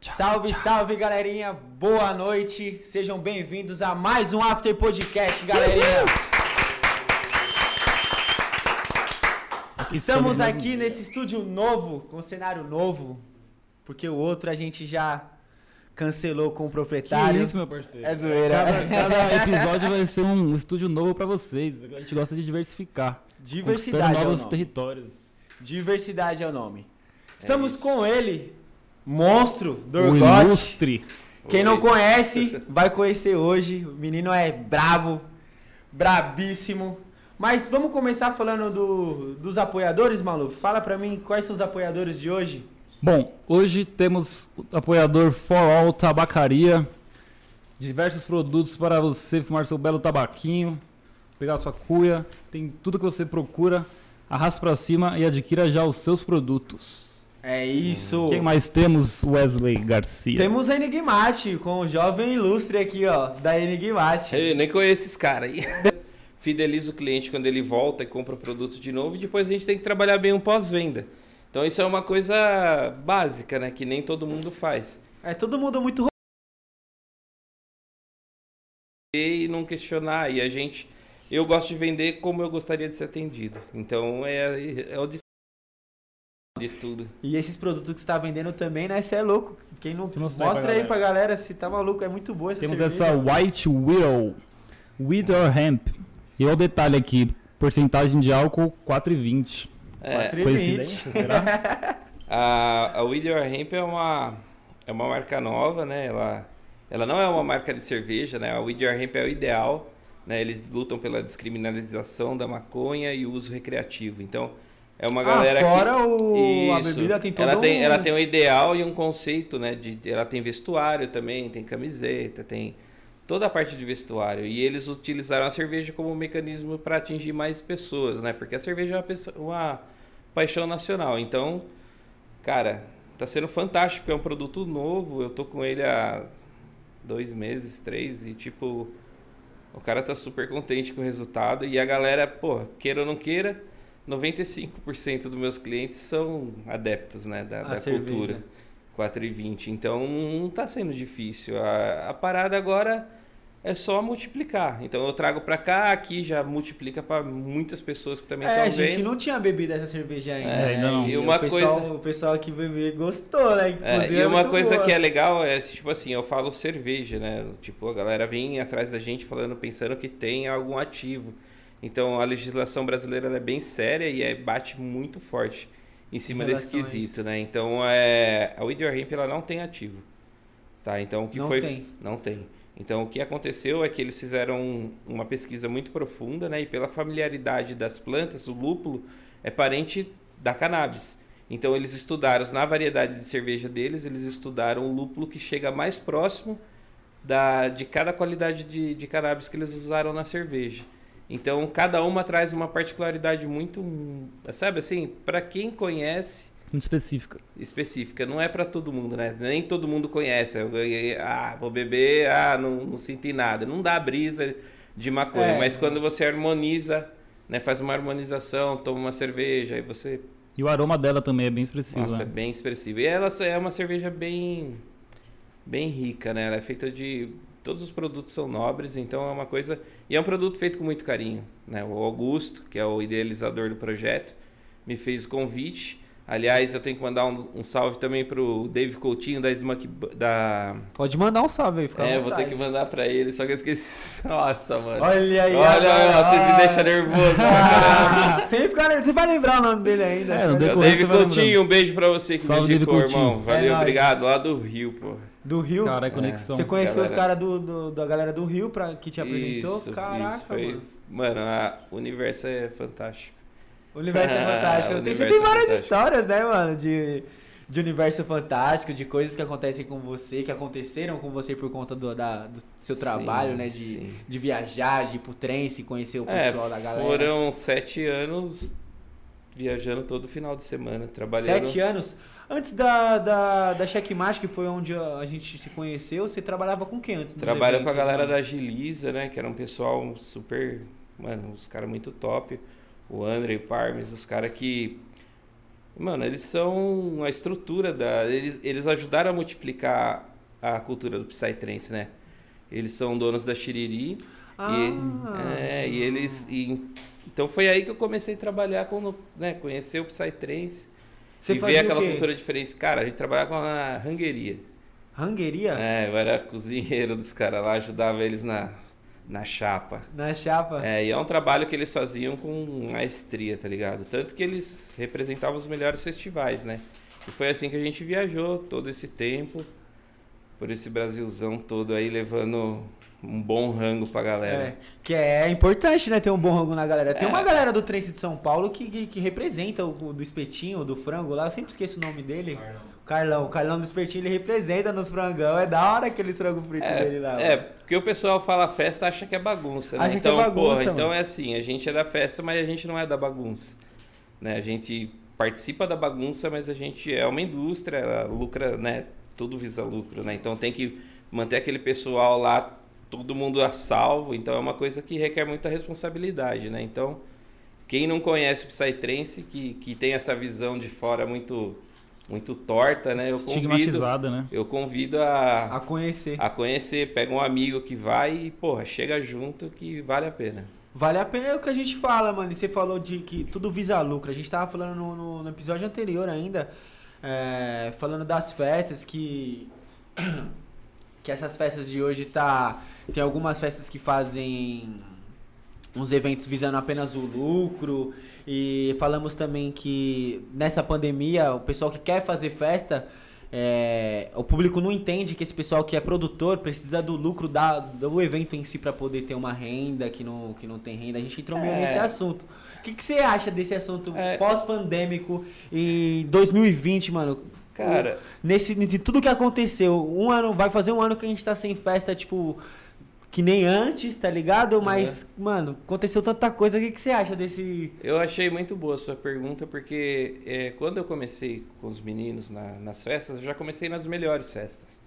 Salve, salve, galerinha. Boa noite. Sejam bem-vindos a mais um After Podcast, galerinha. Estamos aqui nesse estúdio novo, com cenário novo, porque o outro a gente já cancelou com o Que proprietário. isso, meu parceiro. É zoeira. Cada, cada episódio vai ser um estúdio novo pra vocês. A gente gosta de diversificar. Diversidade Conquistando é o novos nome. territórios. Diversidade é o nome. Estamos com ele, monstro do O ilustre. Quem não conhece, vai conhecer hoje. O menino é brabo, brabíssimo. Mas vamos começar falando do- dos apoiadores, Malu. Fala pra mim quais são os apoiadores de hoje. Bom, hoje temos o apoiador For All Tabacaria. Diversos produtos para você fumar seu belo tabaquinho, pegar sua cuia. Tem tudo que você procura. Arrasta pra cima e adquira já os seus produtos. É isso. Quem mais temos? Wesley Garcia. Temos a Enigmate, com o jovem ilustre aqui, ó, da Enigmate. Eu nem conheço esses caras aí. Fideliza o cliente quando ele volta e compra o produto de novo e depois a gente tem que trabalhar bem um pós-venda. Então isso é uma coisa básica, né? Que nem todo mundo faz. É todo mundo muito E não questionar. E a gente. Eu gosto de vender como eu gostaria de ser atendido. Então é, é o de tudo. E esses produtos que você tá vendendo também, né? Você é louco. Quem não mostrar aí mostra pra aí pra galera se tá maluco, é muito boa essa Temos cerveja. essa White Widow With or Hemp. E olha o detalhe aqui, porcentagem de álcool 4,20. É, 4,20. Coincidência, será? A, a With Your Hemp é uma, é uma marca nova, né? Ela, ela não é uma marca de cerveja, né? A With Your Hemp é o ideal, né? Eles lutam pela descriminalização da maconha e o uso recreativo. Então, é uma galera ah, fora que... o... a bebida tem todo ela tem, um... ela tem um ideal e um conceito, né? De, ela tem vestuário também, tem camiseta, tem toda a parte de vestuário. E eles utilizaram a cerveja como um mecanismo para atingir mais pessoas, né? Porque a cerveja é uma, uma paixão nacional. Então, cara, tá sendo fantástico. É um produto novo. Eu tô com ele há dois meses, três, e tipo, o cara tá super contente com o resultado. E a galera, pô, queira ou não queira, 95% dos meus clientes são adeptos, né, da, da cultura. 4,20. Então não tá sendo difícil. A, a parada agora é só multiplicar. Então eu trago pra cá, aqui já multiplica pra muitas pessoas que também É, estão a gente vendo. não tinha bebido essa cerveja ainda. É, né? ainda não. E, E uma o, pessoal, coisa- o pessoal que bebeu gostou, né? É, Inclusive, e é uma muito coisa boa. que é legal é, tipo assim, eu falo cerveja, né? Tipo, a galera vem atrás da gente falando, pensando que tem algum ativo. Então, a legislação brasileira é bem séria e é, bate muito forte em cima Em desse quesito, né? Então, é, a With Your Hemp, ela não tem ativo. Tá? Então, o que Não foi... tem. Não tem. Então, o que aconteceu é que eles fizeram um- uma pesquisa muito profunda, né? E pela familiaridade das plantas, o lúpulo é parente da cannabis. Então, eles estudaram, na variedade de cerveja deles, eles estudaram o lúpulo que chega mais próximo da, de cada qualidade de, de cannabis que eles usaram na cerveja. Então, cada uma traz uma particularidade muito, sabe assim, para quem conhece, Muito específica. específica. Não é pra todo mundo, né? Nem todo mundo conhece. Eu ganhei, ah, vou beber, ah, não, não senti nada. Não dá brisa de maconha, É. mas quando você harmoniza, né, faz uma harmonização, toma uma cerveja, aí você, E o aroma dela também é bem expressivo. nossa, é né? bem expressivo. E ela é uma cerveja bem bem rica, né? Ela é feita de todos os produtos são nobres, então é uma coisa e é um produto feito com muito carinho, né? O Augusto, que é o idealizador do projeto, me fez o convite. Aliás, eu tenho que mandar um, um salve também pro Dave Coutinho da Smack da Pode mandar um salve aí, fica É, vou ter que mandar pra ele, só que eu esqueci. Nossa, mano. Olha aí, Olha, olha, vocês me deixam nervoso. pra caramba. Você, fica- você vai lembrar o nome dele ainda. É, Dave Coutinho, um beijo pra você que Salve, me Dave indicou, Coutinho. irmão. Valeu, É obrigado. Lá do Rio, pô. Do Rio? Cara, é conexão. Você conheceu os Galera. caras do, do- da galera do Rio pra, que te apresentou? Isso, Caraca, isso, foi- mano. Mano, a- o universo é fantástico. O universo é fantástico. Você tem é várias fantástico. histórias, né, mano? De, de universo fantástico, de coisas que acontecem com você, que aconteceram com você por conta do, da, do seu Sim, trabalho, né? De, sim. de viajar, de ir pro trem, se conhecer o É, pessoal da galera. foram sete anos viajando todo final de semana, trabalhando. Sete anos. Antes da, da, da Checkmate, que foi onde a gente se conheceu, você trabalhava com quem antes? Trabalho com a eventos, galera da Agiliza, né? Que era um pessoal super. Mano, os caras muito top. O André e o Parmes, os caras que. Mano, eles são a estrutura da. Eles, eles ajudaram a multiplicar a cultura do Psytrance, né? Eles são donos da Shiriri. Ah. E, é, e eles. e- então foi aí que eu comecei a trabalhar com. Né, conhecer o Psytrance. Você e ver aquela cultura diferente. Cara, a gente trabalhava com a rangueria. Rangueria? É, eu era cozinheiro dos caras lá, ajudava eles na, na chapa. Na chapa? É, e é um trabalho que eles faziam com maestria, tá ligado? Tanto que eles representavam os melhores festivais, né? E foi assim que a gente viajou todo esse tempo, por esse Brasilzão todo aí, levando um bom rango pra galera. É, que é importante, né, ter um bom rango na galera. Tem É. uma galera do Trance de São Paulo que, que, que representa o, o do espetinho, do frango lá, eu sempre esqueço o nome dele. Carlão. O Carlão do espetinho, ele representa nos frangão. É da hora aquele frango frito dele lá. É, é, porque o pessoal fala festa acha que é bagunça, né? Acha que é então, bagunça, porra, então é assim, a gente é da festa, mas a gente não é da bagunça. Né? A gente participa da bagunça, mas a gente é uma indústria, ela lucra, né? Tudo visa lucro, né? Então tem que manter aquele pessoal lá, todo mundo a salvo, então é uma coisa que requer muita responsabilidade, né? Então, quem não conhece o Psytrance, que, que tem essa visão de fora muito muito torta, né? Eu convido, Estigmatizada, né? eu convido a, A conhecer. a conhecer, pega um amigo que vai e, porra, chega junto que vale a pena. Vale a pena é o que a gente fala, mano. E você falou de que tudo visa lucro. A gente tava falando no, no- no episódio anterior ainda, é, falando das festas que. Que essas festas de hoje tá. Tem algumas festas que fazem uns eventos visando apenas o lucro. E falamos também que nessa pandemia, o pessoal que quer fazer festa. é, o público não entende que esse pessoal que é produtor precisa do lucro da, do evento em si para poder ter uma renda que não, que não tem renda. A gente entrou meio É. nesse assunto. O que, que você acha desse assunto É. pós-pandêmico em 2020, mano? Cara, Nesse, de tudo que aconteceu, um ano, vai fazer um ano que a gente tá sem festa, tipo, que nem antes, tá ligado? Mas, mano, aconteceu tanta coisa, o que, que você acha desse. eu achei muito boa a sua pergunta, porque é, quando eu comecei com os meninos na- nas festas, eu já comecei nas melhores festas.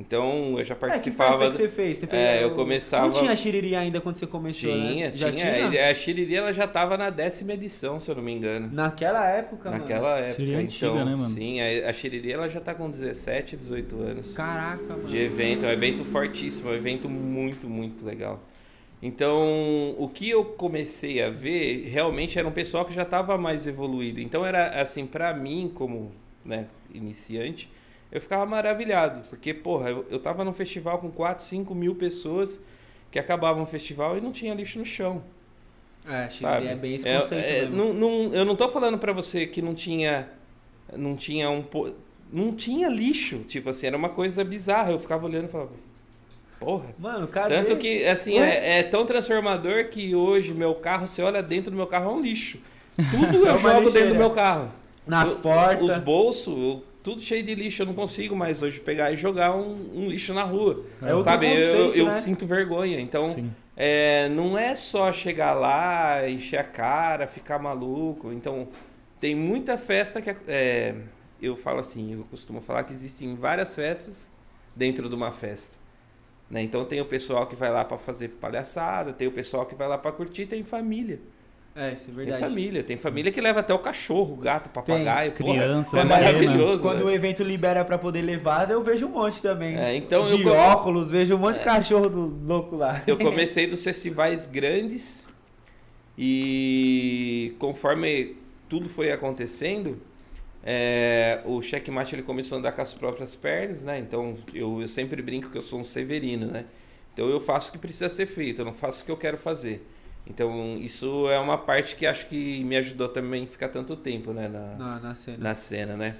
Então, eu já É, que participava... festa que você fez? Você fez É, eu começava- Não tinha xiriri ainda quando você começou, Tinha, né? Já tinha. tinha? A Xiriri, ela já tava na décima edição, se eu não me engano. Naquela época, Naquela época. Xiriri é antiga, então, né, mano? sim, a, a Xiriri, ela já tá com 17, 18 anos. mano. Caraca, mano. de evento, é um evento fortíssimo, é um evento muito, muito legal. Então, o que eu comecei a ver realmente era um pessoal que já estava mais evoluído. Então, era assim, para mim, como né, iniciante, eu ficava maravilhado, porque, porra, eu, eu tava num festival com 4, 5 mil pessoas que acabavam o festival e não tinha lixo no chão. É, Sabe? é bem esse É, conceito é, mesmo. não, não- eu não tô falando pra você que não tinha não tinha um não tinha lixo, tipo assim, era uma coisa bizarra. Eu ficava olhando e falava, porra. Mano, cadê? Tanto que assim é, é tão transformador que hoje meu carro, você olha dentro do meu carro é um lixo. Tudo É eu uma jogo dentro do meu carro. Nas portas. Os bolsos, tudo cheio de lixo. Eu não consigo mais hoje pegar e jogar um, um lixo na rua. É Sabe? Eu, conceito, eu né? sinto vergonha. Então, é, não é só chegar lá, encher a cara, ficar maluco. Então, tem muita festa que. é, eu falo assim, eu costumo falar que existem várias festas dentro de uma festa. né? Então, tem o pessoal que vai lá pra fazer palhaçada, tem o pessoal que vai lá pra curtir, tem família. É, isso é Tem verdade. família, tem família que leva até o cachorro, o gato, o papagaio. porra, Criança, é né? maravilhoso. Quando né? o evento libera pra poder levar, eu vejo um monte também. É, então de eu come- óculos, vejo um monte de cachorro do louco lá. Eu comecei dos festivais grandes e conforme tudo foi acontecendo, é, o checkmate ele começou a andar com as próprias pernas, né? Então eu, eu sempre brinco que eu sou um severino, né? Então eu faço o que precisa ser feito, eu não faço o que eu quero fazer. Então isso é uma parte que acho que me ajudou também a ficar tanto tempo, né? Na, Na, na cena. na cena, né?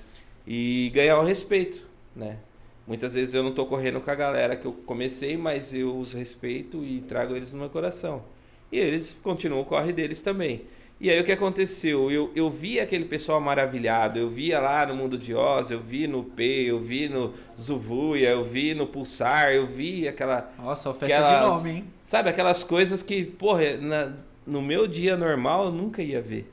E ganhar o respeito, né? Muitas vezes eu não tô correndo com a galera que eu comecei, mas eu os respeito e trago eles no meu coração. E eles continuam o corre deles também. E aí o que aconteceu? Eu, eu vi aquele pessoal maravilhado, eu via lá no Mundo de Oz, eu vi no P, eu vi no Zuvuia, eu vi no Pulsar, eu vi aquela Nossa, festa Aquelas- de nome, hein? Sabe, aquelas coisas que, porra, na- no meu dia normal eu nunca ia ver.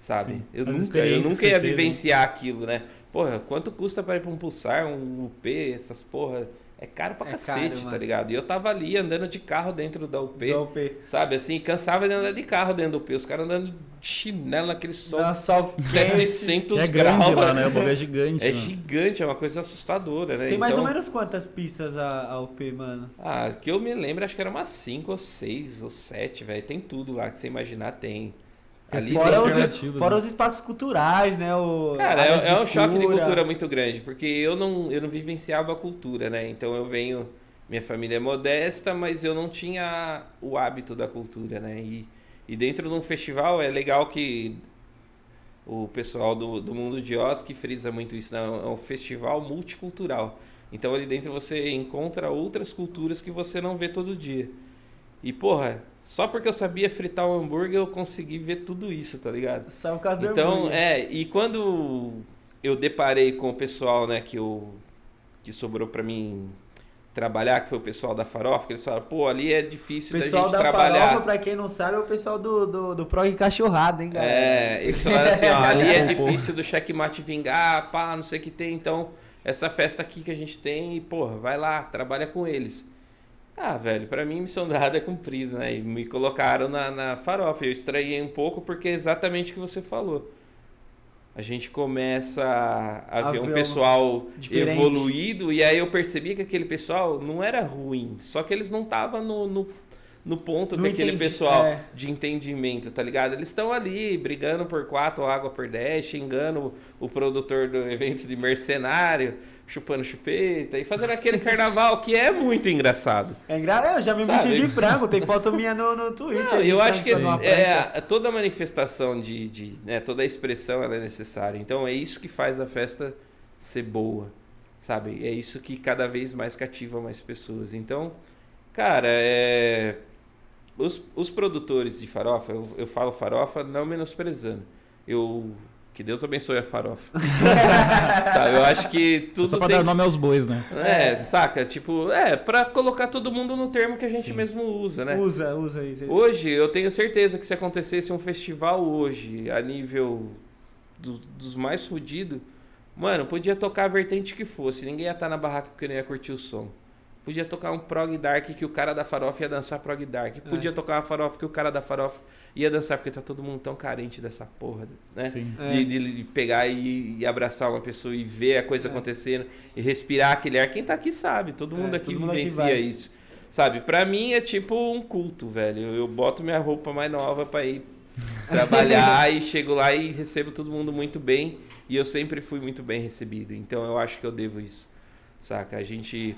Sabe? Sim. Eu nunca, eu nunca ia você teve. vivenciar aquilo, né? Porra, quanto custa para ir pra um pulsar, um UP, essas porra. É caro pra É cacete, caro, tá ligado? E eu tava ali andando de carro dentro da UP, Do UP. sabe? Assim, cansava de andar de carro dentro do UP. Os caras andando de chinelo naquele sol Dá de sol quente. 700 É grande graus. lá, né? O bagulho é gigante. É mano. gigante, é uma coisa assustadora, né? Tem mais Então- ou menos quantas pistas a, a UP, mano? Ah, que eu me lembro, acho que era umas 5 ou 6 ou 7, velho. Tem tudo lá que você imaginar, tem. Ali Fora, os, né? fora né? os espaços culturais, né? O, Cara, é, é um choque de cultura muito grande, porque eu não, eu não vivenciava a cultura, né? Então eu venho. Minha família é modesta, mas eu não tinha o hábito da cultura, né? E, e dentro de um festival é legal que o pessoal do, do mundo de Oz que frisa muito isso, né? É um festival multicultural. Então ali dentro você encontra outras culturas que você não vê todo dia. E porra, só porque eu sabia fritar um hambúrguer eu consegui ver tudo isso, tá ligado? Só por causa do Então, hambúrguer. é, e quando eu deparei com o pessoal, né, que, eu, que sobrou pra mim trabalhar, que foi o pessoal da Farofa, que eles falaram, pô, ali é O difícil pessoal da da gente trabalhar. farofa, pra quem não sabe, é o pessoal do, do, do Prog Cachorrada, hein, galera? É, eles falaram assim, ó, ali é difícil do checkmate vingar, pá, não sei o que tem, então essa festa aqui que a gente tem, e, porra, vai lá, trabalha com eles. Ah, velho, pra mim missão dada é cumprida, né? E me colocaram na, na farofa. Eu estranhei um pouco porque é exatamente o que você falou. A gente começa a, A ver um ver um pessoal diferente. evoluído e aí eu percebi que aquele pessoal não era ruim, só que eles não estavam no, no, no ponto Não que aquele entendi, pessoal é. de entendimento, tá ligado? Eles estão ali brigando por quatro água por 10, xingando o, produtor do evento de mercenário, chupando chupeta e fazendo aquele carnaval que é muito engraçado. É engraçado, eu já me vesti de frango, tem foto minha no, no Twitter. Não, de eu acho que é, toda manifestação de, de né, toda expressão ela é necessária. Então é isso que faz a festa ser boa, sabe? É isso que cada vez mais cativa mais pessoas. Então, cara, é os, os produtores de farofa, eu, eu falo farofa não menosprezando. Eu que Deus abençoe a farofa. sabe? Eu acho que tudo Só pra tem dar que nome aos bois, né? É, saca? Tipo, é, pra colocar todo mundo no termo que a gente Sim. mesmo usa, né? Usa, usa isso. aí. Hoje, eu tenho certeza que se acontecesse um festival hoje, a nível do- dos mais fudidos, mano, podia tocar a vertente que fosse. Ninguém ia estar na barraca porque não ia curtir o som. Podia tocar um prog dark que o cara da farofa ia dançar prog dark. Podia tocar uma farofa que o cara da farofa ia dançar porque tá todo mundo tão carente dessa porra, né? Sim. É. De, de- de pegar e, e abraçar uma pessoa e ver a coisa É. acontecendo e respirar aquele ar. Quem tá aqui sabe, todo mundo É, aqui todo mundo aqui vivencia isso. Sabe, pra mim é tipo um culto, velho. Eu, eu boto minha roupa mais nova pra ir trabalhar e chego lá e recebo todo mundo muito bem. E eu sempre fui muito bem recebido. Então eu acho que eu devo isso. Saca? A gente,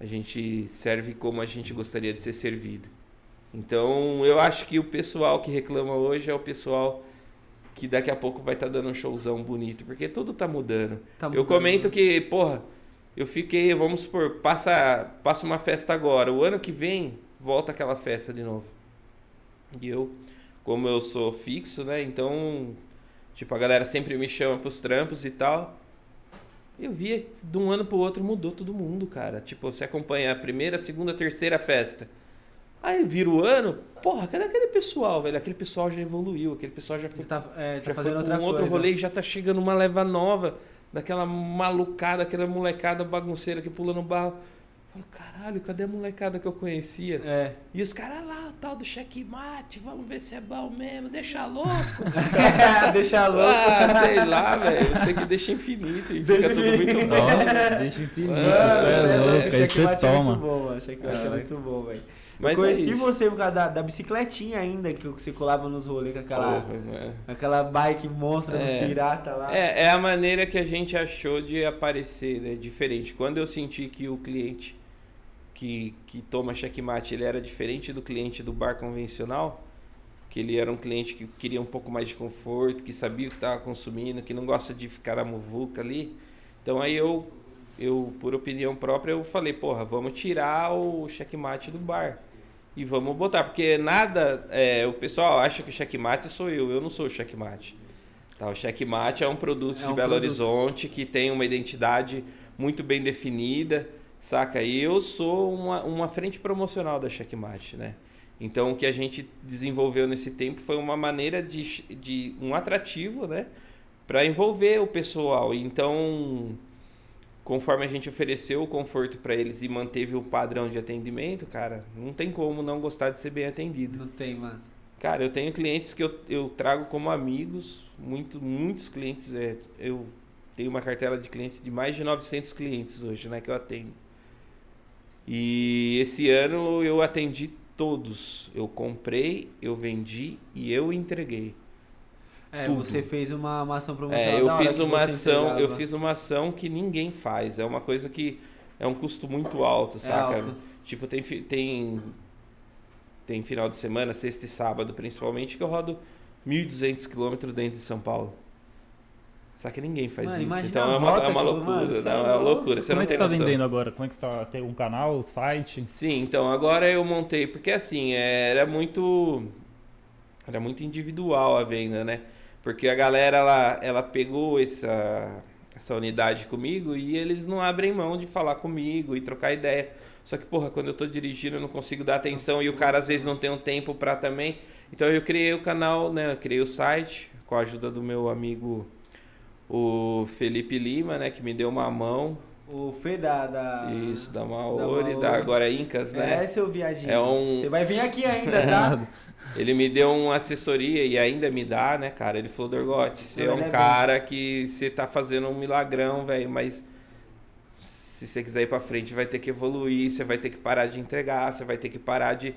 a gente serve como a gente gostaria de ser servido. Então eu acho que o pessoal que reclama hoje é o pessoal que daqui a pouco vai estar dando um showzão bonito. Porque tudo tá mudando. Tá Eu mudando. comento que, porra, eu fiquei, vamos supor, passa, passa uma festa agora, o ano que vem volta aquela festa de novo. E eu, como eu sou fixo, né? Então, tipo, a galera sempre me chama pros trampos e tal. Eu via de um ano pro outro mudou todo mundo, cara. Tipo, você acompanha a primeira, segunda, terceira festa. Aí vira o ano, porra, cadê aquele pessoal, velho? Aquele pessoal já evoluiu, aquele pessoal já foi Tá, é, tá já foi um outro rolê e já tá chegando uma leva nova, daquela malucada, aquela molecada bagunceira que pula no barro. Falo, caralho, cadê a molecada que eu conhecia? É. E os caras lá, o tal do checkmate, vamos ver se é bom mesmo, deixa louco. Deixa louco. ah, sei lá, velho. Eu sei que deixa infinito e Deixa fica tudo infinito. muito bom. Deixa infinito. Mano, cê é é, louco, aí você checkmate é toma. muito bom, mano. Checkmate é Ah, muito bom, velho. Mas eu conheci é você por causa da, da bicicletinha ainda, que você colava nos rolês com aquela, Porra, é. aquela bike monstra dos É. piratas lá. É, é a maneira que a gente achou de aparecer, né? Diferente. Quando eu senti que o cliente que, que toma checkmate, ele era diferente do cliente do bar convencional, que ele era um cliente que queria um pouco mais de conforto, que sabia o que estava consumindo, que não gosta de ficar na muvuca ali. Então aí eu, eu, por opinião própria, eu falei, porra, vamos tirar o checkmate do bar. E vamos botar, porque nada, é, o pessoal acha que o checkmate sou eu, eu não sou o checkmate. Tá, o checkmate é um produto É de um Belo produto. Horizonte que tem uma identidade muito bem definida, saca? E eu sou uma, uma frente promocional da checkmate, né? Então o que a gente desenvolveu nesse tempo foi uma maneira de, de um atrativo, né? Para envolver o pessoal. Então, conforme a gente ofereceu o conforto para eles e manteve o padrão de atendimento, cara, não tem como não gostar de ser bem atendido. Não tem, mano. Cara, eu tenho clientes que eu, eu trago como amigos, muito, muitos clientes. É, eu tenho uma cartela de clientes de mais de 900 clientes hoje, né, que eu atendo. E esse ano eu atendi todos. Eu comprei, eu vendi e eu entreguei. É, Tudo. você fez uma, uma ação promocional. É, eu fiz uma ação, eu entregava. fiz uma ação que ninguém faz. É uma coisa que é um custo muito alto, saca? É alto. Tipo, tem tem tem final de semana, sexta e sábado principalmente, que eu rodo 1.200 quilômetros dentro de São Paulo. Só que ninguém faz Mano, isso. Então é uma, é uma loucura, mano, não, é é uma loucura. Você Como não é que você tá noção. vendendo agora? Como é que você tá? Tem um canal, site? Sim, então agora eu montei, porque assim, era muito era muito individual a venda, né? Porque a galera ela, ela pegou essa essa unidade comigo e eles não abrem mão de falar comigo e trocar ideia. Só que, porra, quando eu tô dirigindo eu não consigo dar atenção e o cara às vezes não tem um tempo pra também. Então eu criei o canal, né? Eu criei o site com a ajuda do meu amigo o Felipe Lima, né, que me deu uma mão. O Fê da. da... Isso, da Maori, da, Maori. agora Incas, né? É, seu viadinho. É um- Você vai vir aqui ainda, tá? Ele me deu uma assessoria e ainda me dá, né, cara? Ele falou, Dorgote, você é um é cara que você tá fazendo um milagrão, velho, mas se você quiser ir pra frente, vai ter que evoluir, você vai ter que parar de entregar, você vai ter que parar de.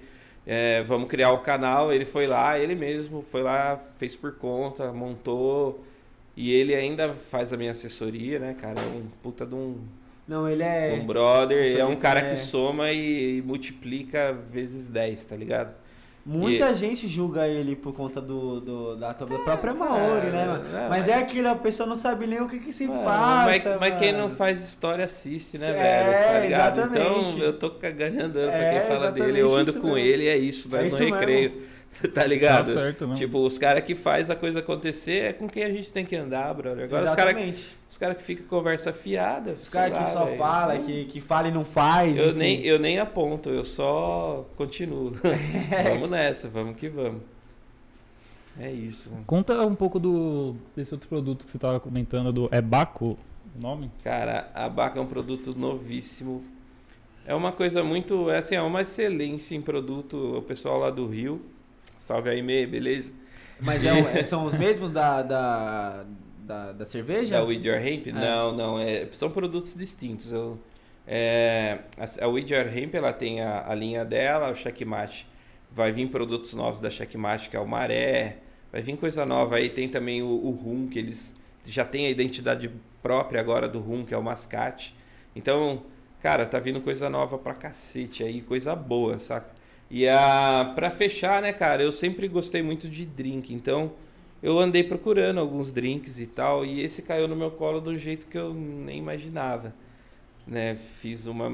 é, vamos criar o canal. Ele foi lá, ele mesmo foi lá, fez por conta, montou. E ele ainda faz a minha assessoria, né, cara? É um puta de um, Não, ele é. um brother, é um cara é. que soma e, e multiplica vezes 10, tá ligado? Muita gente julga ele por conta do, do da, da própria Maori, né, mano? é, mas é aquilo, a pessoa não sabe nem o que que se Mano, passa. mas, mas quem não faz história assiste, né, É, velho? Tá ligado? exatamente. Então eu tô cagando pra É, quem fala dele. Eu ando com mesmo. ele e é isso, É nós no isso recreio. tá ligado? Tá certo, não. Tipo, os caras que faz a coisa acontecer é com quem a gente tem que andar, brother. Agora os caras Exatamente. os cara que ficam conversa fiada. Os caras que só fala, que, que fala e não faz. Eu enfim. nem, eu nem aponto, eu só continuo. Vamos nessa, vamos que vamos. É isso. Conta um pouco do desse outro produto que você tava comentando, do é Baco o nome? Cara, a Baca é um produto novíssimo. É uma coisa muito, é assim, é uma excelência em produto. O pessoal lá do Rio, salve aí, Mê, beleza? Mas é é- são os mesmos da, da, da, da cerveja? Da With Your Hemp? Não, não, é, são produtos distintos. Eu, é, a, a With Your Hemp, ela tem a, a linha dela, o Checkmate. Vai vir produtos novos da Checkmate, que é o Maré. Vai vir coisa nova aí. Tem também o, o Rum, que eles já têm a identidade própria agora do Rum, que é o Mascate. Então, cara, tá vindo coisa nova pra cacete aí, coisa boa, saca? E a, pra fechar, né, cara, eu sempre gostei muito de drink, então eu andei procurando alguns drinks e tal, e esse caiu no meu colo do jeito que eu nem imaginava. Né? Fiz uma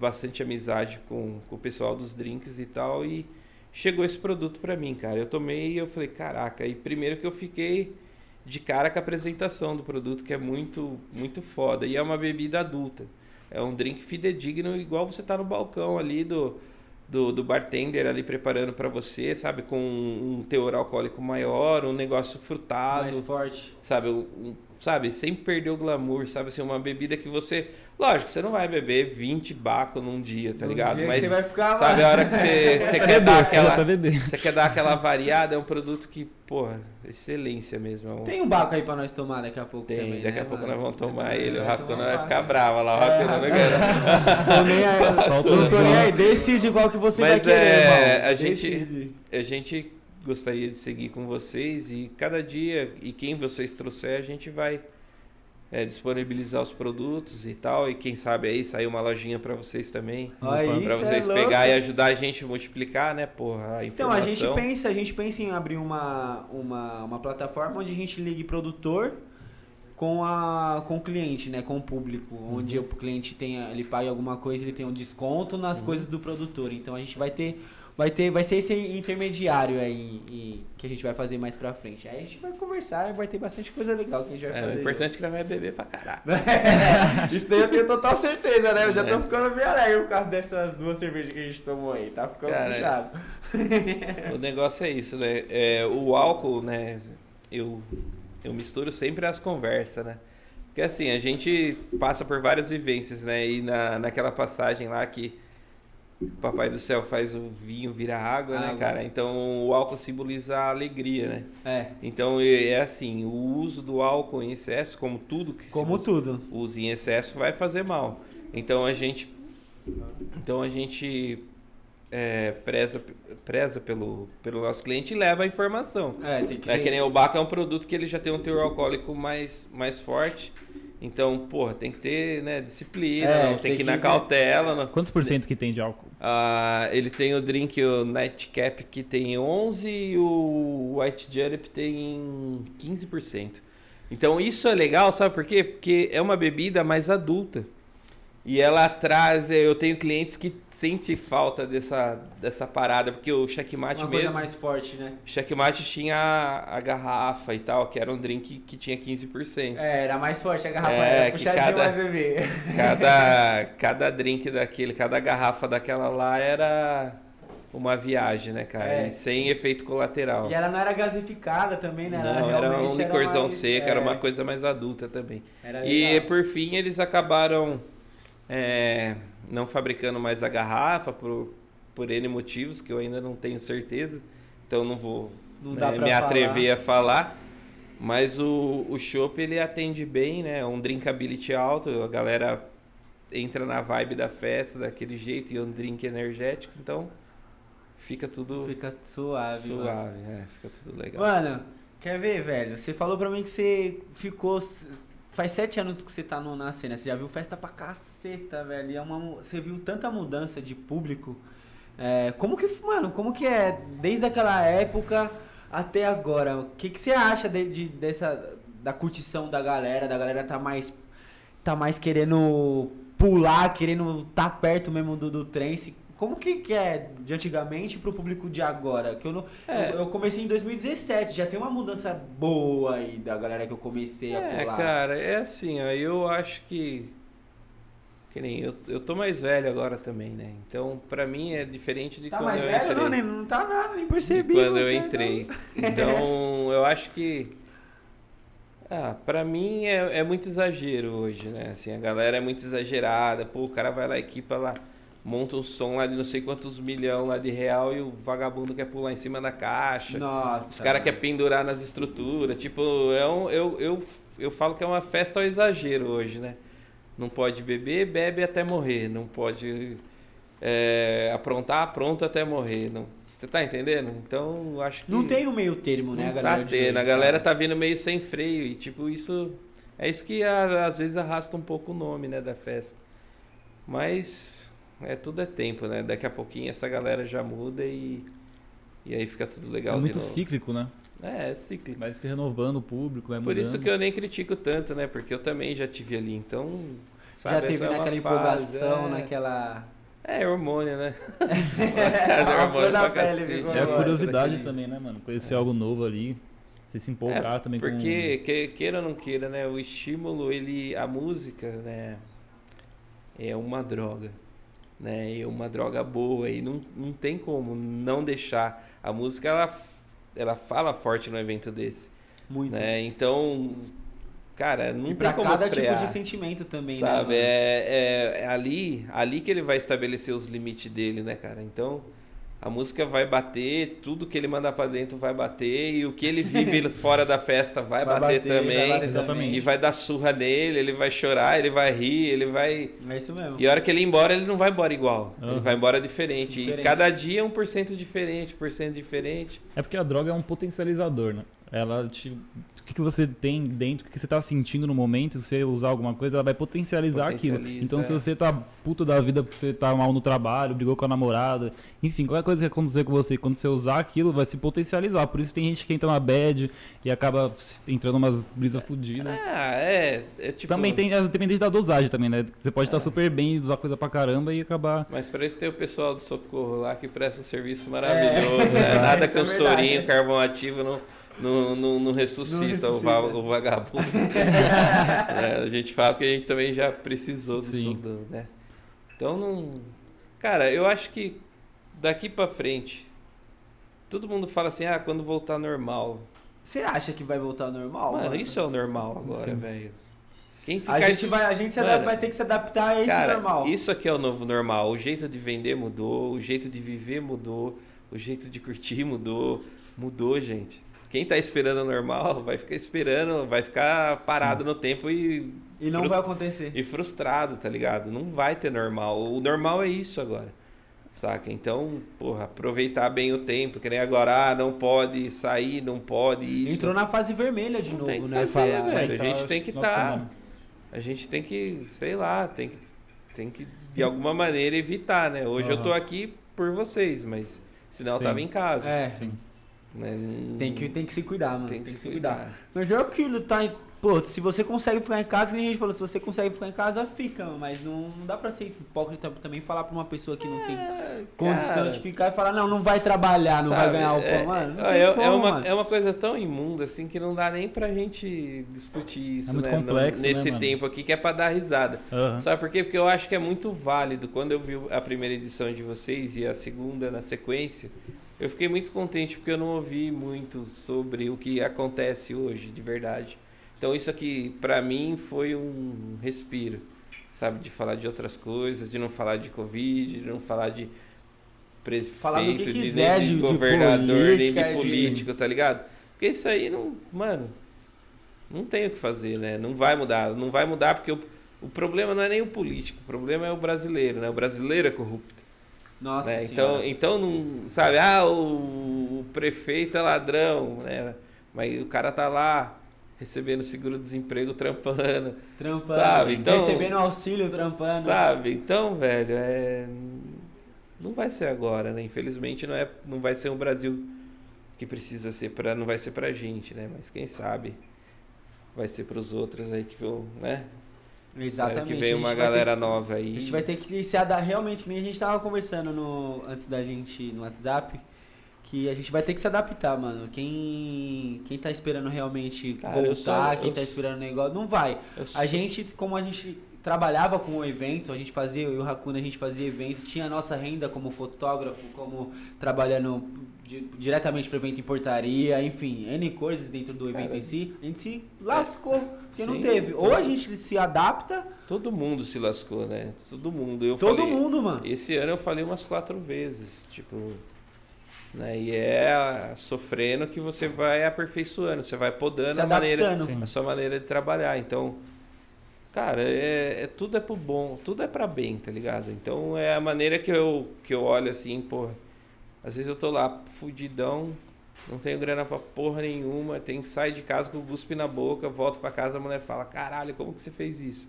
bastante amizade com, com o pessoal dos drinks e tal, e chegou esse produto pra mim, cara. Eu tomei e eu falei, caraca, e primeiro que eu fiquei de cara com a apresentação do produto, que é muito, muito foda. E é uma bebida adulta. É um drink fidedigno, igual você tá no balcão ali do, do, do bartender ali preparando pra você, sabe? Com um teor alcoólico maior, um negócio frutado Mais forte. sabe, um- sabe, sem perder o glamour, sabe, assim, uma bebida que você, lógico, você não vai beber 20 baco num dia, tá Num ligado? dia Mas você vai ficar sabe lá. a hora que você, você quer beber, dar aquela tá você quer dar aquela variada, é um produto que, porra, excelência mesmo. é um- Tem um baco aí pra nós tomar daqui a pouco tem, também, daqui né, a pouco mano? nós vamos tomar É, ele, o tomar vai ficar brava lá, o É, Racona não quer. Não tô nem aí, decide qual que você Mas vai querer, é, irmão. a gente- Decide. A gente gostaria de seguir com vocês e cada dia, e quem vocês trouxer, a gente vai é, disponibilizar os produtos e tal. E quem sabe aí sair uma lojinha pra vocês também. Pra cê vocês é pegar e ajudar a gente a multiplicar, né, porra, a Então, a gente pensa, a gente pensa em abrir uma, uma, uma plataforma onde a gente ligue produtor com, a, com o cliente, né? Com o público. Onde Uhum. o cliente tenha, ele paga alguma coisa, ele tem um desconto nas Uhum. coisas do produtor. Então a gente vai ter. Vai, ter, vai ser esse intermediário aí e- que a gente vai fazer mais pra frente. Aí a gente vai conversar e vai ter bastante coisa legal que a gente vai É, fazer. importante é que nós vai beber pra caralho. Isso daí eu tenho total certeza, né? Eu já tô É. ficando bem alegre por causa dessas duas cervejas que a gente tomou aí. Tá ficando Cara, puxado. o negócio é isso, né? É, o álcool, né? Eu, eu misturo sempre as conversas, né? Porque assim, a gente passa por várias vivências, né? E na, naquela passagem lá que Papai do Céu faz o vinho virar água, né, cara? Então o álcool simboliza a alegria, né? É, Então é é assim, o uso do álcool em excesso, como tudo que se como usa- tudo. usa em excesso vai fazer mal. Então a gente, então a gente é, preza, preza pelo, pelo nosso cliente e leva a informação. É, tem que É ser. que nem o Baca é um produto que ele já tem um teor alcoólico mais, mais forte. Então, porra, tem que ter né, disciplina, É, não, tem, tem que ir que na cautela. Não. Quantos por cento que tem de álcool? Ah, ele tem o drink, o Nightcap, que tem 11 e o White Julep tem 15%. Então isso é legal, sabe por quê? Porque é uma bebida mais adulta. E ela traz, eu tenho clientes que sentem falta dessa, dessa parada, porque o checkmate Uma mesmo... coisa mais forte, né? Checkmate tinha a, a garrafa e tal, que era um drink que tinha 15%. É, era mais forte a garrafa, É, era que puxadinho cada- mais bebê. Cada, cada drink daquele, cada garrafa daquela lá era uma viagem, né, cara? É. E sem efeito colateral. E ela não era gasificada também, né? Ela Não, era um licorzão mais- seco, é, era uma coisa mais adulta também. Era E por fim eles acabaram é, não fabricando mais a garrafa por, por N motivos que eu ainda não tenho certeza. Então não vou Não né, me falar. atrever a falar. Mas o, o chopp ele atende bem, né? É um drinkability alto, a galera entra na vibe da festa daquele jeito e é um drink energético, então fica tudo Fica suave. mano. suave, é, fica tudo legal. Mano, quer ver, velho? Você falou pra mim que você ficou. Faz sete anos que você tá no, na cena. Você já viu festa pra caceta, velho. E é uma, você viu tanta mudança de público. É, como que, mano, como que é desde aquela época até agora? O que, que você acha de, de- dessa da curtição da galera? Da galera tá mais tá mais querendo pular, querendo tá perto mesmo do, do trem. Como que, que é de antigamente pro público de agora? Que eu, não, É. eu, eu comecei em 2017, já tem uma mudança boa aí da galera que eu comecei a É, pular. cara, é assim, ó, eu acho que. Que nem eu, eu tô mais velho agora também, né? Então, pra mim é diferente de tá quando mais eu velho? entrei. Não, nem, não tá nada, nem de percebi. quando eu entrei. Então, eu acho que. Ah, pra mim é, é muito exagero hoje, né? Assim, a galera é muito exagerada. Pô, o cara vai lá, equipa lá, monta um som lá de não sei quantos milhão lá de real e o vagabundo quer pular em cima da caixa. Nossa. Os caras querem pendurar nas estruturas. Tipo, é um, eu, eu, eu falo que é uma festa ao exagero hoje, né? Não pode beber, bebe até morrer. Não pode é, aprontar, apronta até morrer. Não, você tá entendendo? Então, acho que. Não tem um meio termo, né, não a galera? tá tendo. A galera tá vindo meio sem freio. E, tipo, isso. É isso que às vezes arrasta um pouco o nome, né, da festa. Mas. É, tudo é tempo, né? Daqui a pouquinho essa galera já muda e. E aí fica tudo legal é de muito novo. cíclico, né? É, é cíclico. Vai se renovando o público, vai Por mudando. isso que eu nem critico tanto, né? Porque eu também já tive ali, então. Já sabe, teve essa é naquela fase, empolgação, é. naquela. É, hormônio, né? É, hormônio pra pele, É a curiosidade daquele- também, né, mano? Conhecer algo novo ali. Você se empolgar É, também Porque, que- queira ou não queira, né? O estímulo, ele. A música, né? É uma droga. Né? E uma droga boa. E não, não tem como não deixar. A música, ela, ela fala forte no evento desse. Muito. Né? Então. Cara, não e tem pra como cada frear. tipo de sentimento também, Sabe, né? mano? é, é, é ali, ali que ele vai estabelecer os limites dele, né, cara? Então, a música vai bater, tudo que ele manda pra dentro vai bater, e o que ele vive fora da festa vai, Vai bater, bater, também. vai bater Exatamente. E vai dar surra nele, ele vai chorar, ele vai rir, ele vai. É isso mesmo. E a hora que ele ir embora, ele não vai embora igual. Ele Aham. vai embora diferente. Diferente. E cada dia é um por cento diferente, por cento diferente. É porque a droga é um potencializador, né? Ela te. O que, que você tem dentro, o que, que você tá sentindo no momento, se você usar alguma coisa, ela vai potencializar aquilo. Então, se é. você tá puto da vida porque você tá mal no trabalho, brigou com a namorada, enfim, qualquer coisa que acontecer com você, quando você usar aquilo, vai se potencializar. Por isso tem gente que entra na bad e acaba entrando umas brisas fodidas. Ah, é. é tipo, Também tem, é dependente da dosagem também, né? Você pode estar super bem e usar coisa pra caramba e acabar. Mas para isso tem o pessoal do socorro lá que presta um serviço maravilhoso, É. né? Nada que é verdade. sorinho, carvão ativo não, não, não, não ressuscita, Não O, va- ressuscita. o vagabundo. É, a gente fala que a gente também já precisou som, né? Então não. Cara, eu acho que daqui pra frente, todo mundo fala assim, ah, quando voltar normal. Você acha que vai voltar normal? Mano, mano? isso é o normal agora, velho. Quem A ficar gente, vai, a gente Mano, vai ter que se adaptar a esse Cara, normal. isso aqui é o novo normal. O jeito de vender mudou, o jeito de viver mudou, o jeito de curtir mudou. Mudou, gente. Quem tá esperando o normal vai ficar esperando, vai ficar parado no tempo e, E não vai acontecer. e frustrado, tá ligado? Não vai ter normal. O normal é isso agora. Saca? Então, porra, aproveitar bem o tempo, que nem agora, ah, não pode sair, não pode isso. Entrou na fase vermelha de Não novo, tem que né? fazer, Falar, velho. A gente tem que de tá-. A gente tem que, sei lá, tem que, tem que de alguma maneira evitar, né? Hoje eu tô aqui por vocês, mas senão eu Sim. tava em casa. É, Sim. Né? Tem que, tem que se cuidar, mano. tem Tem, que que se cuidar. cuidar. Mas é aquilo, tá? em- Pô, se você consegue ficar em casa, que nem a gente falou, se você consegue ficar em casa, fica. Mas não, não dá pra ser hipócrita também falar pra uma pessoa que não tem É, condição cara, de ficar e falar, não, não vai trabalhar, não vai ganhar o é, pão. Mano, não é, é como, uma, mano. é uma coisa tão imunda assim que não dá nem pra gente discutir isso, É muito né? complexo, né, nesse mano? tempo aqui que é pra dar risada. Aham. Sabe por quê? Porque eu acho que é muito válido. Quando eu vi a primeira edição de vocês e a segunda na sequência, eu fiquei muito contente porque eu não ouvi muito sobre o que acontece hoje, de verdade. Então isso aqui, pra mim, foi um respiro, sabe? De falar de outras coisas, de não falar de Covid, de não falar de prefeito, Falar do que de, quiser, nem de, de- de governador, política, nem de- de político, tá ligado? Porque isso aí não, mano, não tem o que fazer, né? Não vai mudar, não vai mudar porque o, o problema não é nem o político, o problema é o brasileiro, né? O brasileiro é corrupto. Nossa né? senhora. Então, então não, sabe, ah, o, o prefeito é ladrão, né? Mas o cara tá lá recebendo seguro-desemprego trampando, Trampando, sabe, então- recebendo auxílio, trampando. sabe? Então, velho, é não vai ser agora, né? Infelizmente não é, não vai ser um Brasil que precisa ser para, não vai ser pra gente, né? Mas quem sabe vai ser pros outros aí que vão, né? Espero Exatamente. que venha gente uma vai ter galera que- nova aí. A gente vai ter que se adaptar realmente, que nem a gente tava conversando no, antes da gente no WhatsApp, que a gente vai ter que se adaptar, mano. Quem, quem tá esperando realmente Cara, voltar, sou- quem eu tá esperando o negócio, não vai. A gente, como a gente trabalhava com o evento, a gente fazia, eu e o Hakuna, a gente fazia evento, tinha a nossa renda como fotógrafo, como trabalhando di- diretamente para evento em portaria, enfim, N coisas dentro do evento Cara, em si, a gente se lascou, porque não Sim, teve. Ou a gente se adapta, Todo mundo se lascou, né? Todo mundo. Eu todo falei- mundo, mano. Esse ano eu falei umas quatro vezes, tipo, né? E é sofrendo que você vai aperfeiçoando, você vai podando a maneira, a sua maneira de trabalhar. Então, cara, é, é- tudo é pro bom, tudo é pra bem, tá ligado? Então é a maneira que eu que eu olho assim, porra. Às vezes eu tô lá fudidão, não tenho grana pra porra nenhuma, tenho que sair de casa com o guspe na boca, volto pra casa, a mulher fala: "Caralho, como que você fez isso?"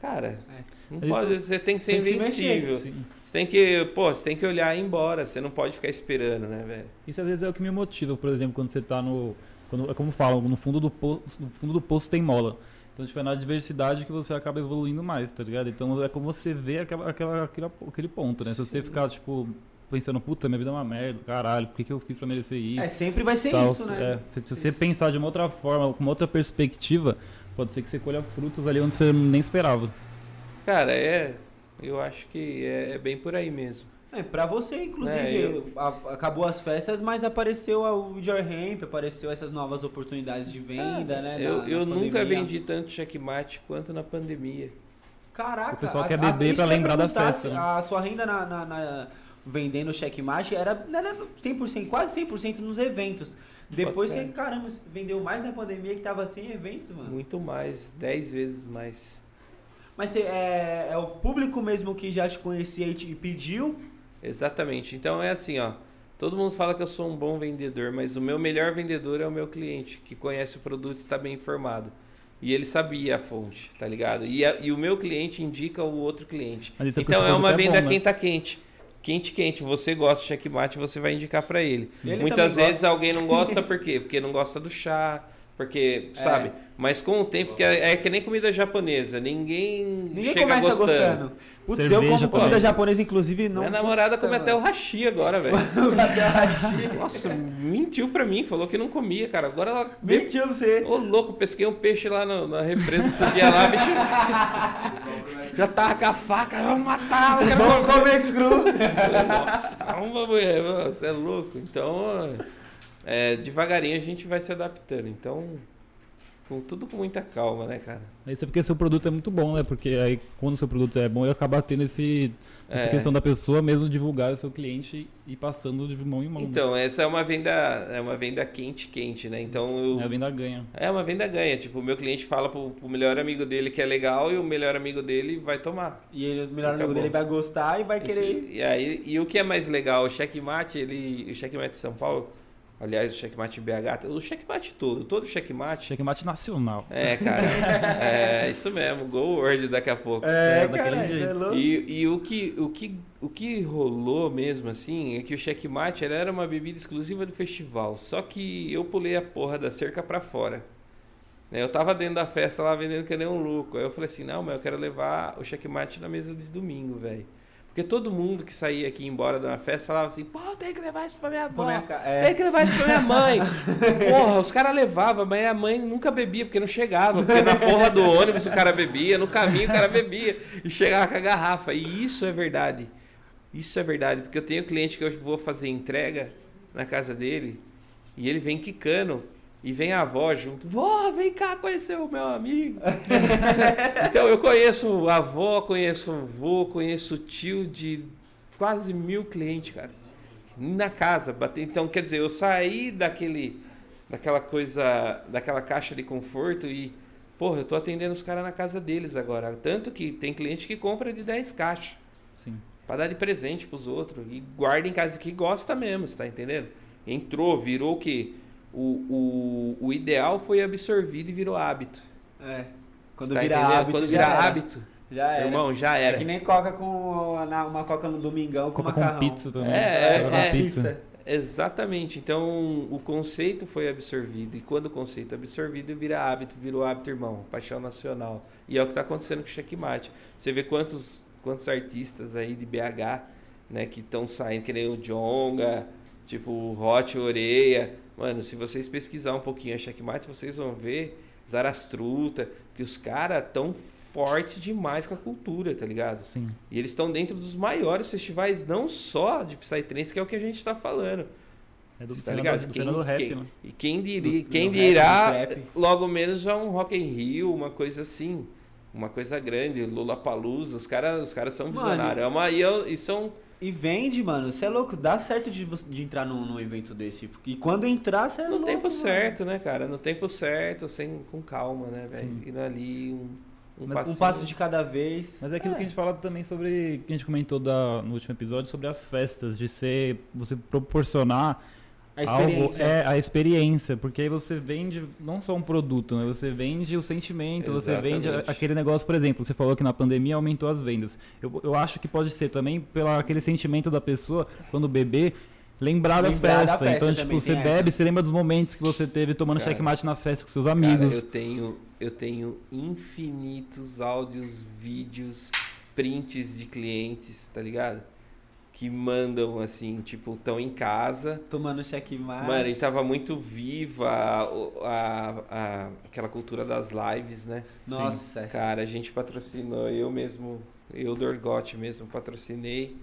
Cara, É. não pode, você tem que ser Tem que se mexer, invencível. Você tem que, pô, você tem que olhar e ir embora, você não pode ficar esperando, né, velho? Isso às vezes é o que me motiva, por exemplo, quando você tá no. Quando, é como falam, no fundo do poço, no fundo do poço tem mola. Então, tipo, é na diversidade que você acaba evoluindo mais, tá ligado? Então é como você vê aquela, aquela, aquela- aquele ponto, né? Se você ficar, tipo, pensando, puta, minha vida é uma merda, caralho, por que, que eu fiz pra merecer isso? É, sempre vai ser tal, isso, né? é. se, se você pensar de uma outra forma, com uma outra perspectiva, pode ser que você colha frutos ali onde você nem esperava. Cara, é. Eu acho que é, é bem por aí mesmo. É, pra você, inclusive, É, eu- a- acabou as festas, mas apareceu o Your Ramp, apareceu essas novas oportunidades de venda, né? eu na- eu na nunca vendi tanto checkmate quanto na pandemia. Caraca, O pessoal a- quer a- beber ia lembrar da festa, né? A sua renda na, na- na- vendendo checkmate era, era 100%, quase 100% nos eventos. Depois você, caramba, vendeu mais na pandemia que tava sem evento, mano. Muito mais, 10 vezes mais. Mas você, é, é o público mesmo que já te conhecia e te pediu? Exatamente. Então é assim, ó. Todo mundo fala que eu sou um bom vendedor, mas o meu melhor vendedor é o meu cliente, que conhece o produto e está bem informado. E ele sabia a fonte, tá ligado? E, a- e o meu cliente indica o outro cliente. É Então é uma é venda bom, né? quem tá quente. Quente, quente. Você gosta de checkmate, você vai indicar para ele. Ele Muitas vezes alguém não gosta por quê? Porque não gosta do chá, porque, É. sabe? Mas com o tempo, que é, é que nem comida japonesa. Ninguém, Ninguém chega começa gostando. gostando. Putz, eu Cerveja como comida também. japonesa, inclusive, não. Minha namorada come até o hashi agora, velho. Até o hashi. Nossa, mentiu pra mim, falou que não comia, cara. Agora ela. Mentiu pra você. Ô, louco, pesquei um peixe lá no- na represa outro dia lá, bicho. Já tava com a faca, vamos matar, eu quero Vamos comer. comer cru. Nossa, calma, mulher, você é louco. Então, é, devagarinho a gente vai se adaptando. Então, com tudo com muita calma, né, cara? Isso é porque seu produto é muito bom, né? Porque aí quando o seu produto é bom, ele acaba tendo esse, essa É. questão da pessoa mesmo divulgar o seu cliente e passando de mão em mão. né? Então, essa é uma venda, é uma venda quente, quente, né? Então, eu, É a venda ganha. É uma venda ganha. Tipo, o meu cliente fala pro, pro melhor amigo dele que é legal e o melhor amigo dele vai tomar. E ele, o melhor amigo Acabou. dele vai gostar e vai Isso- querer. e, aí, e o que é mais legal, o checkmate, ele, o checkmate de São Paulo, aliás, o checkmate BH, o checkmate todo, todo checkmate. Checkmate nacional. É, cara. é isso mesmo, Go Word daqui a pouco. É, É, daquele cara, jeito. é louco. E, e o, que, o, que, o que rolou mesmo, assim, é que o checkmate ela era uma bebida exclusiva do festival. Só que eu pulei a porra da cerca pra fora. Né, Eu tava dentro da festa lá vendendo que nem um louco. Aí eu falei assim, não, mas eu quero levar o checkmate na mesa de domingo, velho. Porque todo mundo que saía aqui embora de uma festa falava assim, pô, tem que levar isso pra minha avó. Pra minha ca- Tem é. que levar isso pra minha mãe. Porra, os caras levavam, mas a mãe nunca bebia, porque não chegava. Porque na porra do ônibus o cara bebia, no caminho o cara bebia. E chegava com a garrafa. E isso é verdade. Isso é verdade. Porque eu tenho cliente que eu vou fazer entrega na casa dele e ele vem quicando. E vem a avó junto. Vó, vem cá conhecer o meu amigo. então eu conheço a avó, conheço o vô, conheço o tio de quase mil clientes, cara na casa. Então, quer dizer, eu saí daquele, daquela coisa, daquela caixa de conforto e, porra, eu tô atendendo os caras na casa deles agora. Tanto que tem cliente que compra de 10 caixas Sim. pra dar de presente pros outros e guarda em casa que gosta mesmo, você tá entendendo? Entrou, virou o quê? O, o, o ideal foi absorvido e virou hábito. É. Quando tá vira entendendo? hábito, Quando já vira era. hábito, Já era. irmão, já É era. que nem coca com na- uma coca no domingão com Coca com macarrão. pizza também. É, com é, pizza. Exatamente. Então, o conceito foi absorvido. E quando o conceito é absorvido, vira hábito, virou hábito, irmão. Paixão nacional. E é o que está acontecendo com o Checkmate. Você vê quantos, quantos artistas aí de BH, né, que estão saindo, que nem o Jonga, tipo o Hot Oreia. Mano, se vocês pesquisar um pouquinho a Checkmate, vocês vão ver Zarastruta, que os caras tão forte demais com a cultura, tá ligado? Sim. E eles estão dentro dos maiores festivais, não só de Psytrance, que é o que a gente tá falando. É do, Tá ligado? do, Quem- do rap, quem- né? E quem, diria, Do- quem do rap, dirá, do trap. logo menos já um Rock in Rio, uma coisa assim. Uma coisa grande, Lula Palusa, os caras os caras são visionários. É uma, e, eu- e são. E vende, mano. Você é louco. Dá certo de, de entrar num, num evento desse. E quando entrar, você é No louco. tempo mano. certo, né, cara? No tempo certo, sem, com calma, né, velho? Indo ali, um, um Mas Um passo de cada vez. Mas é aquilo que a gente fala também sobre. que a gente comentou da, no último episódio sobre as festas, de ser. você proporcionar A experiência. Algo, é, a experiência, porque aí você vende não só um produto, né? Você vende o sentimento, você vende Exatamente. aquele negócio, por exemplo, você falou que na pandemia aumentou as vendas. Eu, eu acho que pode ser também pelo aquele sentimento da pessoa quando beber. Lembrar, da, Lembrar da festa. festa Então, tipo, você tem bebe, essa. você lembra dos momentos que você teve tomando Cara, checkmate na festa com seus Cara, amigos. eu tenho, eu tenho infinitos áudios, vídeos, prints de clientes, tá ligado? Que mandam assim, tipo, estão em casa. Tomando checkmate. Mano, e tava muito viva a, a- a- aquela cultura das lives, né? Nossa. Cara, a gente patrocinou, eu mesmo, eu do Orgot mesmo, patrocinei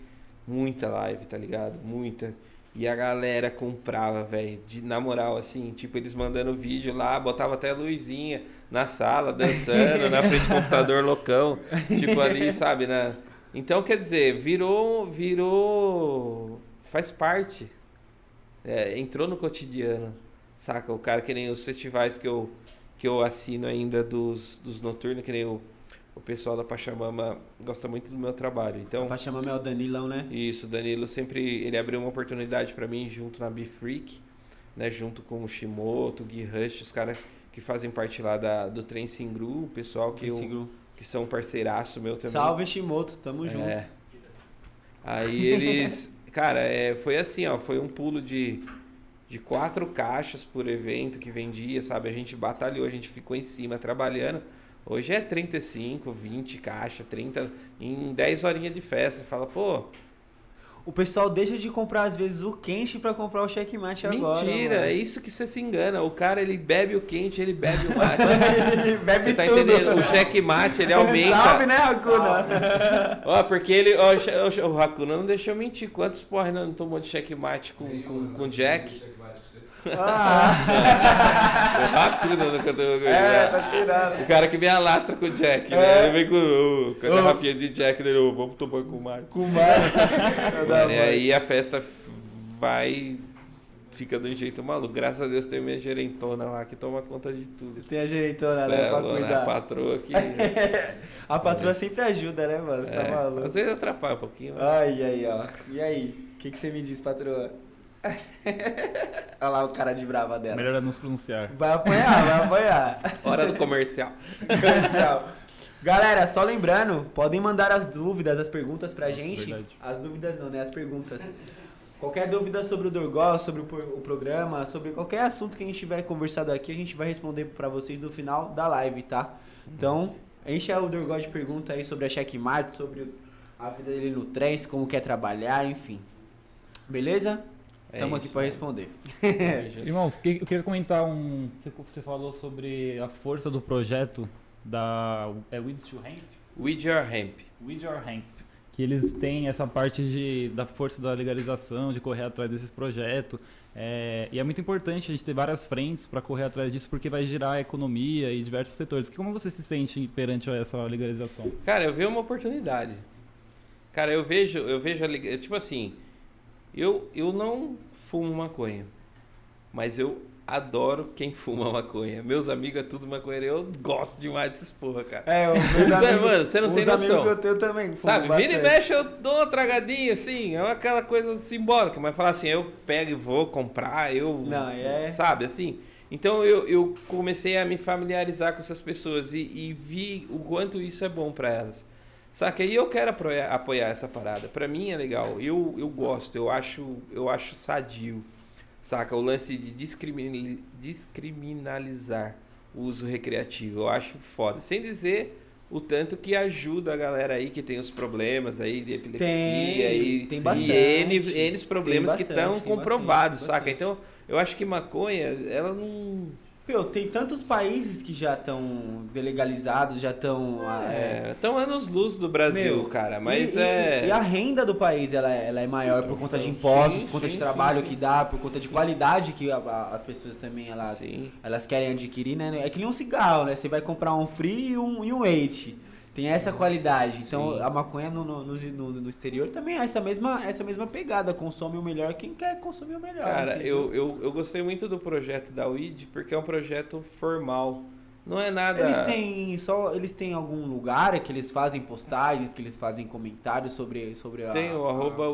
muita live, tá ligado? Muita. E a galera comprava, velho, de na moral, assim, tipo, eles mandando vídeo lá, botava até a luzinha na sala, dançando, na frente do computador loucão, tipo ali, sabe, na... Então, quer dizer, virou, virou, faz parte, É, entrou no cotidiano, saca? O cara que nem os festivais que eu, que eu assino ainda dos, dos noturnos, que nem o, o pessoal da Pachamama gosta muito do meu trabalho, então... Pra chamar meu Danilão, né? Isso, o Danilo sempre ele abriu uma oportunidade pra mim junto na Be Freak, né, junto com o Shimoto, o Gui Rush, os caras que fazem parte lá da, do Trem Singru, o pessoal que, eu, Consigo. Que são parceiraço meu também. Salve, Shimoto. Tamo junto. É. Aí eles, cara, é, foi assim, ó, foi um pulo de de quatro caixas por evento que vendia, sabe? A gente batalhou, a gente ficou em cima trabalhando. Hoje é 35, 20 caixas, 30 em 10 horinhas de festa. Você fala, pô, O pessoal deixa de comprar, às vezes, o quente pra comprar o checkmate agora. Mentira, é isso que você se engana. O cara ele bebe o quente, ele bebe o mate. Ele bebe você tá tudo. entendendo? O checkmate ele aumenta. Sabe, né, Hakuna? Ó, porque ele. Ó, o che- o, o Hakuna não deixou mentir. Quantos porra não tomou de checkmate com, com, com Jack? Ah, Tô racuda no canto é, tá tirando. O cara que vem alastra com o Jack, É. né? Ele vem com, o- com a garrafinha de Jack dele, ô, vamos tomar com o Marco. Com mais. Mano, e aí a festa vai. Fica de um jeito maluco. Graças a Deus tem minha gerentona lá que toma conta de tudo. Tem a gereitona, né? É, Pra Lona, a cuidar. patroa que. A patroa sempre ajuda, né, mano? Você tá é, maluco. às vezes atrapalha um pouquinho. Ai, ai, ó. E aí? O que, que você me diz, patroa? Olha lá o cara de brava dela. Melhor é não se pronunciar. Vai apanhar, vai apanhar. Hora do comercial. Comercial. Galera, só lembrando, podem mandar as dúvidas, as perguntas pra Nossa, gente. verdade. As dúvidas não, né? As perguntas. Qualquer dúvida sobre o Dorgol, sobre o, programa, sobre qualquer assunto que a gente tiver conversado aqui, a gente vai responder pra vocês no final da live, tá? Então, enche o Dorgol de pergunta aí sobre a checkmate, sobre a vida dele no trem, como quer trabalhar, enfim. Beleza? É Estamos isso, aqui pra né? responder. Irmão, eu queria comentar um. Você, falou sobre a força do projeto da. É With to Hemp? With your hemp. With Your Hemp. Que eles têm essa parte de, da força da legalização, de correr atrás desses projetos. É, e é muito importante a gente ter várias frentes para correr atrás disso, porque vai girar a economia e diversos setores. Como você se sente perante essa legalização? Cara, eu vejo uma oportunidade. Cara, eu vejo, eu vejo a tipo assim, eu eu não fumo maconha, mas eu adoro quem fuma maconha. Meus amigos é tudo maconheiro, eu gosto demais desses porra, cara. É, os meus É, amigos, mano, você não tem noção. que eu tenho também. fumam Sabe, vira e mexe, eu dou uma tragadinha assim, é aquela coisa simbólica, mas falar assim, eu pego e vou comprar, eu. Não, é- Sabe, assim. Então eu, eu comecei a me familiarizar com essas pessoas e, e vi o quanto isso é bom pra elas. Saca? E eu quero apoiar, apoiar essa parada. Pra mim é legal. Eu, eu gosto, eu acho, eu acho sadio. Saca? O lance de discrimin- descriminalizar o uso recreativo. Eu acho foda. Sem dizer o tanto que ajuda a galera aí que tem os problemas aí de epilepsia Tem, e, tem e bastante. N, N problemas Tem que estão bastante, comprovados, bastante, saca? bastante. Então, eu acho que maconha, ela não. Meu, tem tantos países que já estão delegalizados, já estão. É, estão anos luz do Brasil, Meu, cara. Mas e, é. E, e a renda do país ela, é- ela é maior por conta de Sim, impostos, por conta sim, de sim, trabalho sim. que dá, por conta de qualidade que as pessoas também elas, Sim. elas querem adquirir, né? É que nem um cigarro, né? Você vai comprar um free e um, e um eight. Tem essa qualidade. Então Sim. a maconha no, no, no, no exterior também é essa mesma, essa mesma pegada. Consome o melhor quem quer consumir o melhor. Cara, eu, eu, eu gostei muito do projeto da WID porque é um projeto formal. Não é nada. Eles têm só eles têm algum lugar que eles fazem postagens, que eles fazem comentários sobre sobre a Tem o a- arroba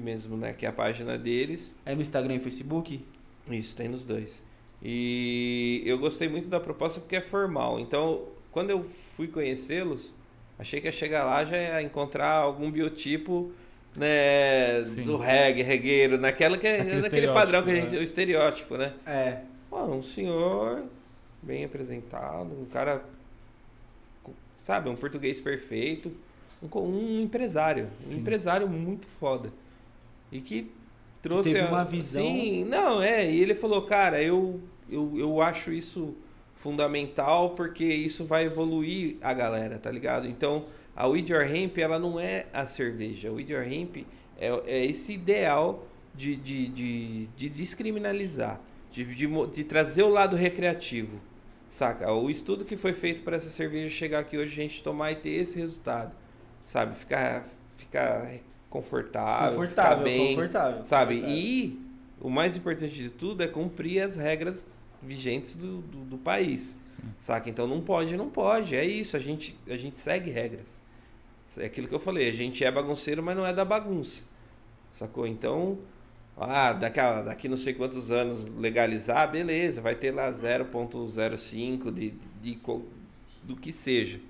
mesmo, né? Que é a página deles. é no Instagram e Facebook? Isso, tem nos dois. E eu gostei muito da proposta porque é formal. Então, quando eu fui conhecê-los, achei que ia chegar lá já ia encontrar algum biotipo né, Sim. do reggae, regueiro, naquela que, Aquele naquele padrão que a gente, né? o estereótipo, né? É. Pô, um senhor bem apresentado, um cara, sabe, um português perfeito, um, um empresário, um Sim. empresário muito foda. E que trouxe teve a- uma visão- Sim, não, é, e ele falou, cara, eu, eu, eu acho isso fundamental porque isso vai evoluir a galera, tá ligado? Então, a With Your Hemp, ela não é a cerveja. A With Your Hemp é, é esse ideal de, de, de, de descriminalizar, de, de, de trazer o lado recreativo, saca? O estudo que foi feito para essa cerveja chegar aqui hoje, a gente tomar e ter esse resultado, sabe? Ficar, ficar confortável, Confortável, ficar bem, confortável. sabe? Confortável. E o mais importante de tudo é cumprir as regras vigentes do, do, do país, Sim. saca? Então não pode, não pode, é isso, a gente, a gente segue regras. É aquilo que eu falei, a gente é bagunceiro, mas não é da bagunça, sacou? Então, ah, daqui, a, daqui não sei quantos anos legalizar, beleza, vai ter lá 0.05 de, de, de do que seja,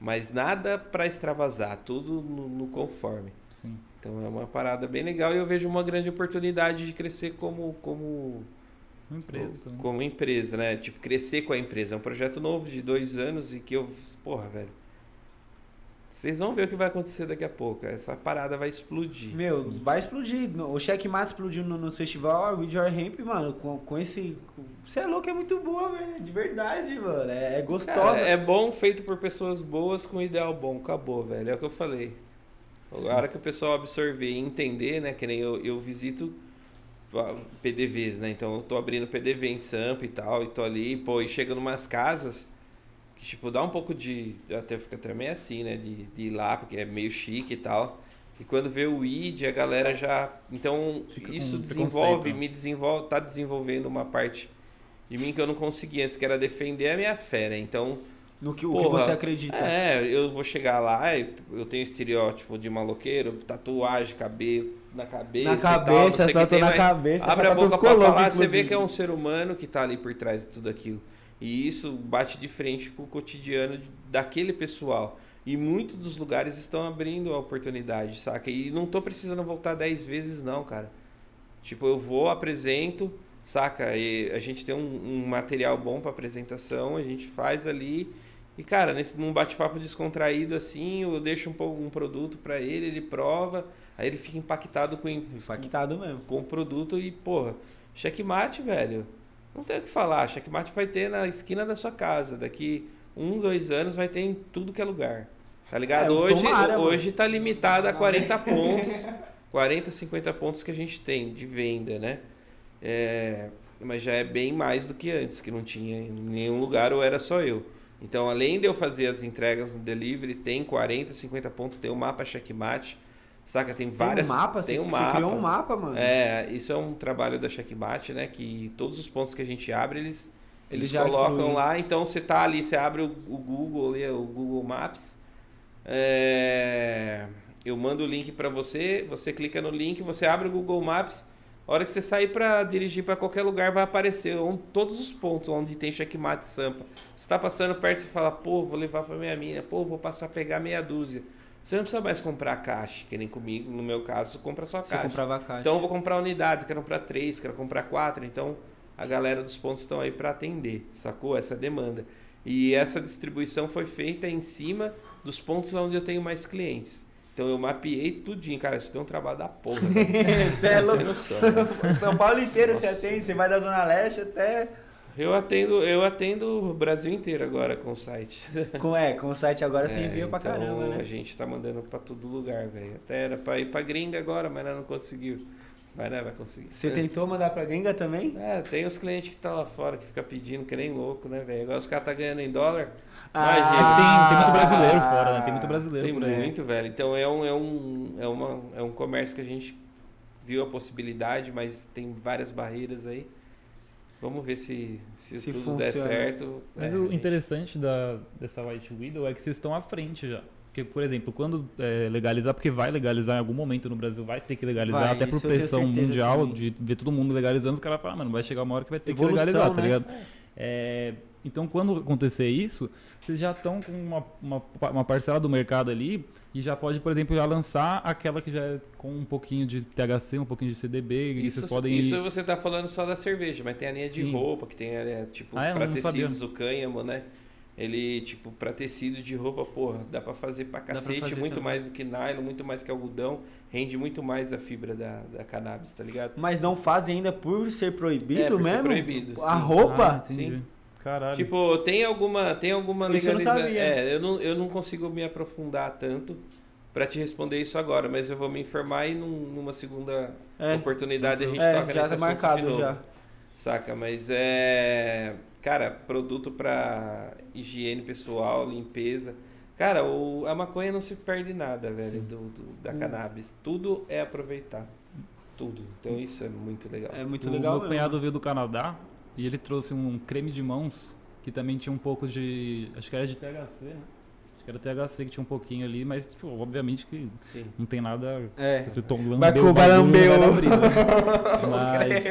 mas nada para extravasar, tudo no, no conforme. Sim. Então é uma parada bem legal e eu vejo uma grande oportunidade de crescer como como Uma empresa também. como empresa, né? Tipo crescer com a empresa. É um projeto novo de dois anos e que eu, porra, velho. Vocês vão ver o que vai acontecer daqui a pouco. Essa parada vai explodir. Meu, vai explodir. No- O Checkmate explodiu no, nos festival, a With Your Hemp, mano, com, com esse. Você é louco, é muito boa, velho. De verdade, mano. É, é gostosa. Cara, é bom, feito por pessoas boas com ideal bom. Acabou, velho. É o que eu falei. A hora que o pessoal absorver e entender, né? Que nem eu, eu visito PDVs, né? Então eu tô abrindo PDV em Sampa e tal, e tô ali, pô, e chega numas casas que, tipo, dá um pouco de. Até fica até meio assim, né? De, de ir lá, porque é meio chique e tal. E quando vê o ID, a galera já. Então, Fica isso desenvolve, preconceito. me desenvolve, tá desenvolvendo uma parte de mim que eu não conseguia antes, que era defender a minha fé, né? Então, No que, o que Porra, você acredita. é, eu vou chegar lá, e eu tenho estereótipo de maloqueiro, tatuagem, cabelo na cabeça. Na e tal, não cabeça, na cabeça. Abre a boca pra falar, você vê inclusive. que é um ser humano que tá ali por trás de tudo aquilo. E isso bate de frente com o cotidiano daquele pessoal. E muitos dos lugares estão abrindo a oportunidade, saca? E não tô precisando voltar 10 vezes, não, cara. Tipo, eu vou, apresento, saca? E a gente tem um, um material bom pra apresentação, a gente faz ali. E, cara, nesse, num bate-papo descontraído assim, eu deixo um, pouco, um produto pra ele, ele prova, aí ele fica impactado com, Impactado mesmo. com o produto e, porra, checkmate, velho. Não tem o que falar. Checkmate vai ter na esquina da sua casa. Daqui um, dois anos vai ter em tudo que é lugar. Tá ligado? É, hoje, tomara, mano. hoje tá limitado a 40 pontos. 40, 50 pontos que a gente tem de venda, né? É, mas já é bem mais do que antes, que não tinha em nenhum lugar ou era só eu. Então, além de eu fazer as entregas no delivery, tem 40, 50 pontos, tem o mapa checkmate. Saca? Tem várias. Tem um mapa? Tem você, um você mapa. criou um mapa, mano. É, isso é um trabalho da Checkmate, né? Que todos os pontos que a gente abre, eles, eles já colocam incluem. lá. Então você tá ali, você abre o, o Google o Google Maps. É, eu mando o link para você, você clica no link, você abre o Google Maps. A hora que você sair para dirigir para qualquer lugar, vai aparecer onde- todos os pontos onde tem Checkmate Sampa. Você tá passando perto, você fala, pô, vou levar para minha mina, pô, vou passar a pegar meia dúzia. Você não precisa mais comprar caixa, que nem comigo, no meu caso, você compra só Você caixa. comprava a caixa. Então eu vou comprar unidades, quero comprar três, quero comprar quatro. Então a galera dos pontos estão aí para atender, sacou? Essa demanda. E essa distribuição foi feita em cima dos pontos onde eu tenho mais clientes. Então eu mapeei tudinho, cara. Isso deu um trabalho da porra. Você é Não tem louco. noção, né? São Paulo inteiro você Nossa. atende, você vai da Zona Leste até. Eu atendo, eu atendo o Brasil inteiro agora com o site. Com, é, com o site agora você É, envia pra então, caramba, A né? gente tá mandando pra todo lugar, velho. Até era pra ir pra gringa agora, mas nós não conseguiu. Mas né, vai conseguir. Você tentou mandar pra gringa também? É, tem os clientes que tá lá fora que fica pedindo que nem louco, né, velho? Agora os caras tá ganhando em dólar. Ah, É que tem, tem muito brasileiro fora, né? Tem muito brasileiro Tem por aí. muito, velho. Então é um, é, um, é, uma, é um comércio que a gente viu a possibilidade, mas tem várias barreiras aí. Vamos ver se, se, Se tudo der funciona. certo. Mas É, o gente. interessante da, dessa White Widow é que vocês estão à frente já. Porque, por exemplo, quando é, legalizar, porque vai legalizar em algum momento no Brasil, vai ter que legalizar, Vai, até por pressão mundial, também. de ver todo mundo legalizando, os caras falam, "Ah, mano, vai chegar uma hora que vai ter Evolução, que legalizar, tá né? ligado? É, então, quando acontecer isso, vocês já estão com uma, uma, uma parcela do mercado ali e já pode, por exemplo, já lançar aquela que já é com um pouquinho de THC, um pouquinho de CDB, e Isso, vocês podem... isso você tá falando só da cerveja, mas tem a linha de Sim. roupa, que tem é, tipo Ah, é? Pra não sabia. tecidos, o cânhamo, né? Ele, tipo, pra tecido de roupa, porra, dá pra fazer pra pra cacete, fazer muito também. mais do que nylon, muito mais que algodão, rende muito mais a fibra da, da cannabis, tá ligado? Mas não fazem ainda por ser proibido É, por ser mesmo? proibido, A sim. roupa? Ah. Sim. Caralho. Tipo, tem alguma, tem alguma Isso eu não legalização. É, eu não, eu não consigo me aprofundar tanto pra te responder isso agora, mas eu vou me informar e num- numa segunda É. oportunidade a gente é, toca já nesse assunto marcado de novo. já. Saca? Mas é. Cara, produto pra higiene pessoal, limpeza. Cara, o, a maconha não se perde nada, velho, do, do- da Hum. cannabis. Tudo é aproveitar. Tudo. Então isso é muito legal. É muito o legal meu mesmo. cunhado veio do Canadá e ele trouxe um creme de mãos que também tinha um pouco de. Acho que era de THC, né? Acho que era THC que tinha um pouquinho ali, mas, tipo, obviamente que Sim. não tem nada. É. Se você tom, Vai lambeu o o- dar brisa. mas,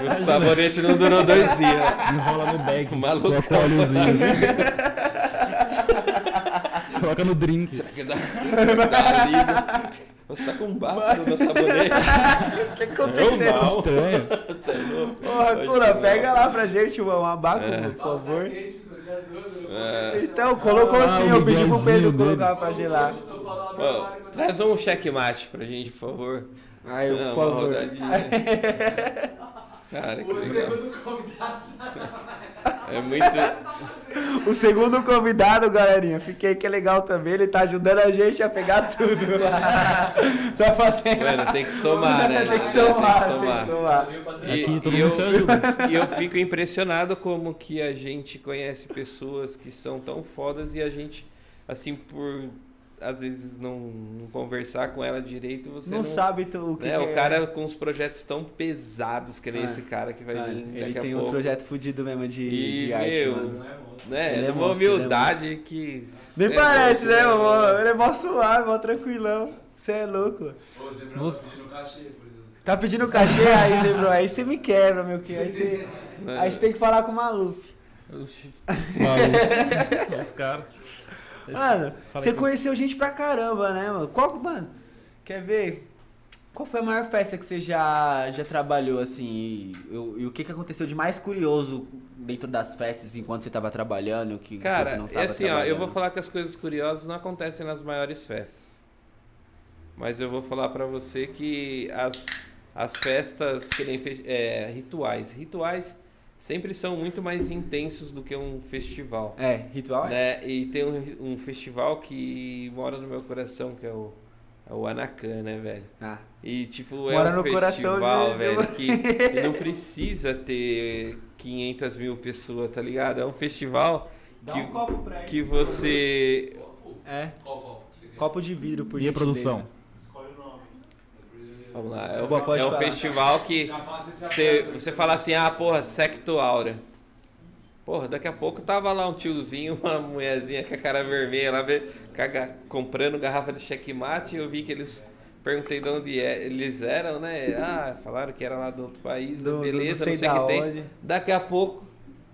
mas O sabonete não durou dois dias. enrola no bag, Maluco. coloca o óleozinho. coloca no drink. Será que dá, dá liga? Você tá com um bafo no meu sabonete? O que aconteceu? Normal. Estranho. Você é louco? Porra, Pode Cura, crer. pega lá pra gente um abaco, É. por favor. É vou É. Então, colocou Ah, sim, eu pedi pro Pedro colocar pra gelar. Mas traz um checkmate pra gente, por favor. Aí, por uma favor. Cara, que O legal. segundo convidado. É muito. O segundo convidado, galerinha, fiquei que é legal também. Ele tá ajudando a gente a pegar tudo. tá fazendo. Mano, tem que somar, né? Tem que somar, Tem que somar. tem que somar. E, Aqui todo e mundo eu, se ajuda. e eu fico impressionado como que a gente conhece pessoas que são tão fodas e a gente, assim, por às vezes não, não conversar com ela direito, você Não, não, sabe tu- o que, né? que O é. cara com os projetos tão pesados, que nem Ah. esse cara que vai Ah, vir ele tem uns projetos fudidos mesmo de, E, de arte, meu, mano. né? Ele é monstro, ele é humildade que. Nem é parece, louco, né, mano? Ele é mó suave, mó tranquilão. Você é louco. Você- Tá pedindo cachê aí, Zé, bro. Aí você me quebra, meu que. Aí você, Né? aí você tem que falar com o Maluf. Maluco. Os caras. Mano, você conheceu gente pra caramba, né, mano? Qual, mano, quer ver? Qual foi a maior festa que você já, já trabalhou, assim? E, o- e o que, que aconteceu de mais curioso dentro das festas enquanto você tava trabalhando? Que, Cara, é assim, ó, eu vou falar que as coisas curiosas não acontecem nas maiores festas. Mas eu vou falar pra você que as, as festas que nem fe- é, rituais, rituais sempre são muito mais intensos do que um festival. É, ritual é? Né? E tem um, um festival que mora no meu coração, que é o, é o Anacan, né, velho? Ah, E tipo, Mora é um no coração festival, de- velho, que não precisa ter 500 mil pessoas, tá ligado? É um festival dá que, um copo pra ele. que você. É. Copo de vidro, por E a gentileza. Vamos lá, é, um é um falar. festival que você, você fala assim, ah, porra, Secto Aura. Porra, daqui a pouco tava lá um tiozinho, uma mulherzinha com a cara vermelha lá, caga- comprando garrafa de checkmate, eu vi que eles. Perguntei de onde é- eles eram, né? Ah, falaram que era lá do outro país, Do- do- beleza, não não sei sei o que tem. onde. Daqui a pouco,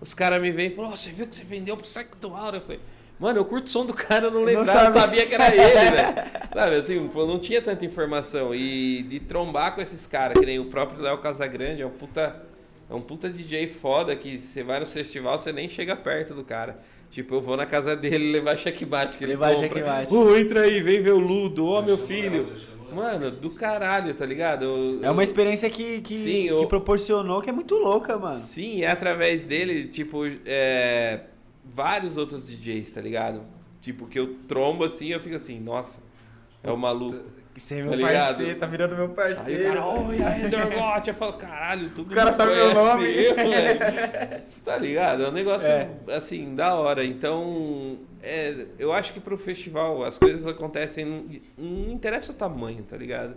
os caras me vêm e falam, "Ó, você viu que você vendeu pro Secto Aura? Eu falei, mano, eu curto o som do cara, eu não lembrava, não sabia que era ele, velho. Sabe, assim, não tinha tanta informação. E de trombar com esses caras, que nem o próprio Léo Casagrande, é um puta. É um puta DJ foda que você vai no festival, você nem chega perto do cara. Tipo, eu vou na casa dele levar checkmate que ele Levar compra. checkmate. Uh, entra aí, vem ver o Ludo, ó meu filho. Mano, do caralho, tá ligado? Eu- É uma eu- experiência que, que, Sim, que eu- proporcionou, que é muito louca, mano. Sim, é através dele, tipo, é, vários outros DJs, tá ligado? Tipo, que eu trombo assim, eu fico assim, nossa, é o maluco. Você é Tá meu ligado? parceiro, tá virando meu Aí o parceiro. cara, oi, aí, Dorgot, eu falo, caralho, tudo O cara sabe meu nome. eu, tá ligado? É um negócio, É. assim, da hora. Então, é, eu acho que pro festival as coisas acontecem, não, não interessa o tamanho, tá ligado?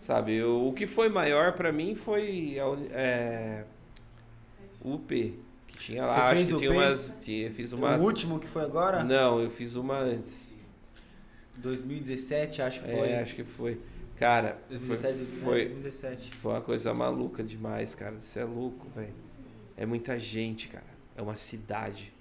Sabe, eu- o que foi maior pra mim foi a, é, o UP, tinha lá, Você acho que tinha umas, tinha, fiz umas... O último que foi agora? Não, eu fiz uma antes. 2017, acho que foi. É, acho que foi. Cara, foi, 2017, foi, 2017. foi uma coisa maluca demais, cara. Você é louco, velho. É muita gente, cara. É uma cidade.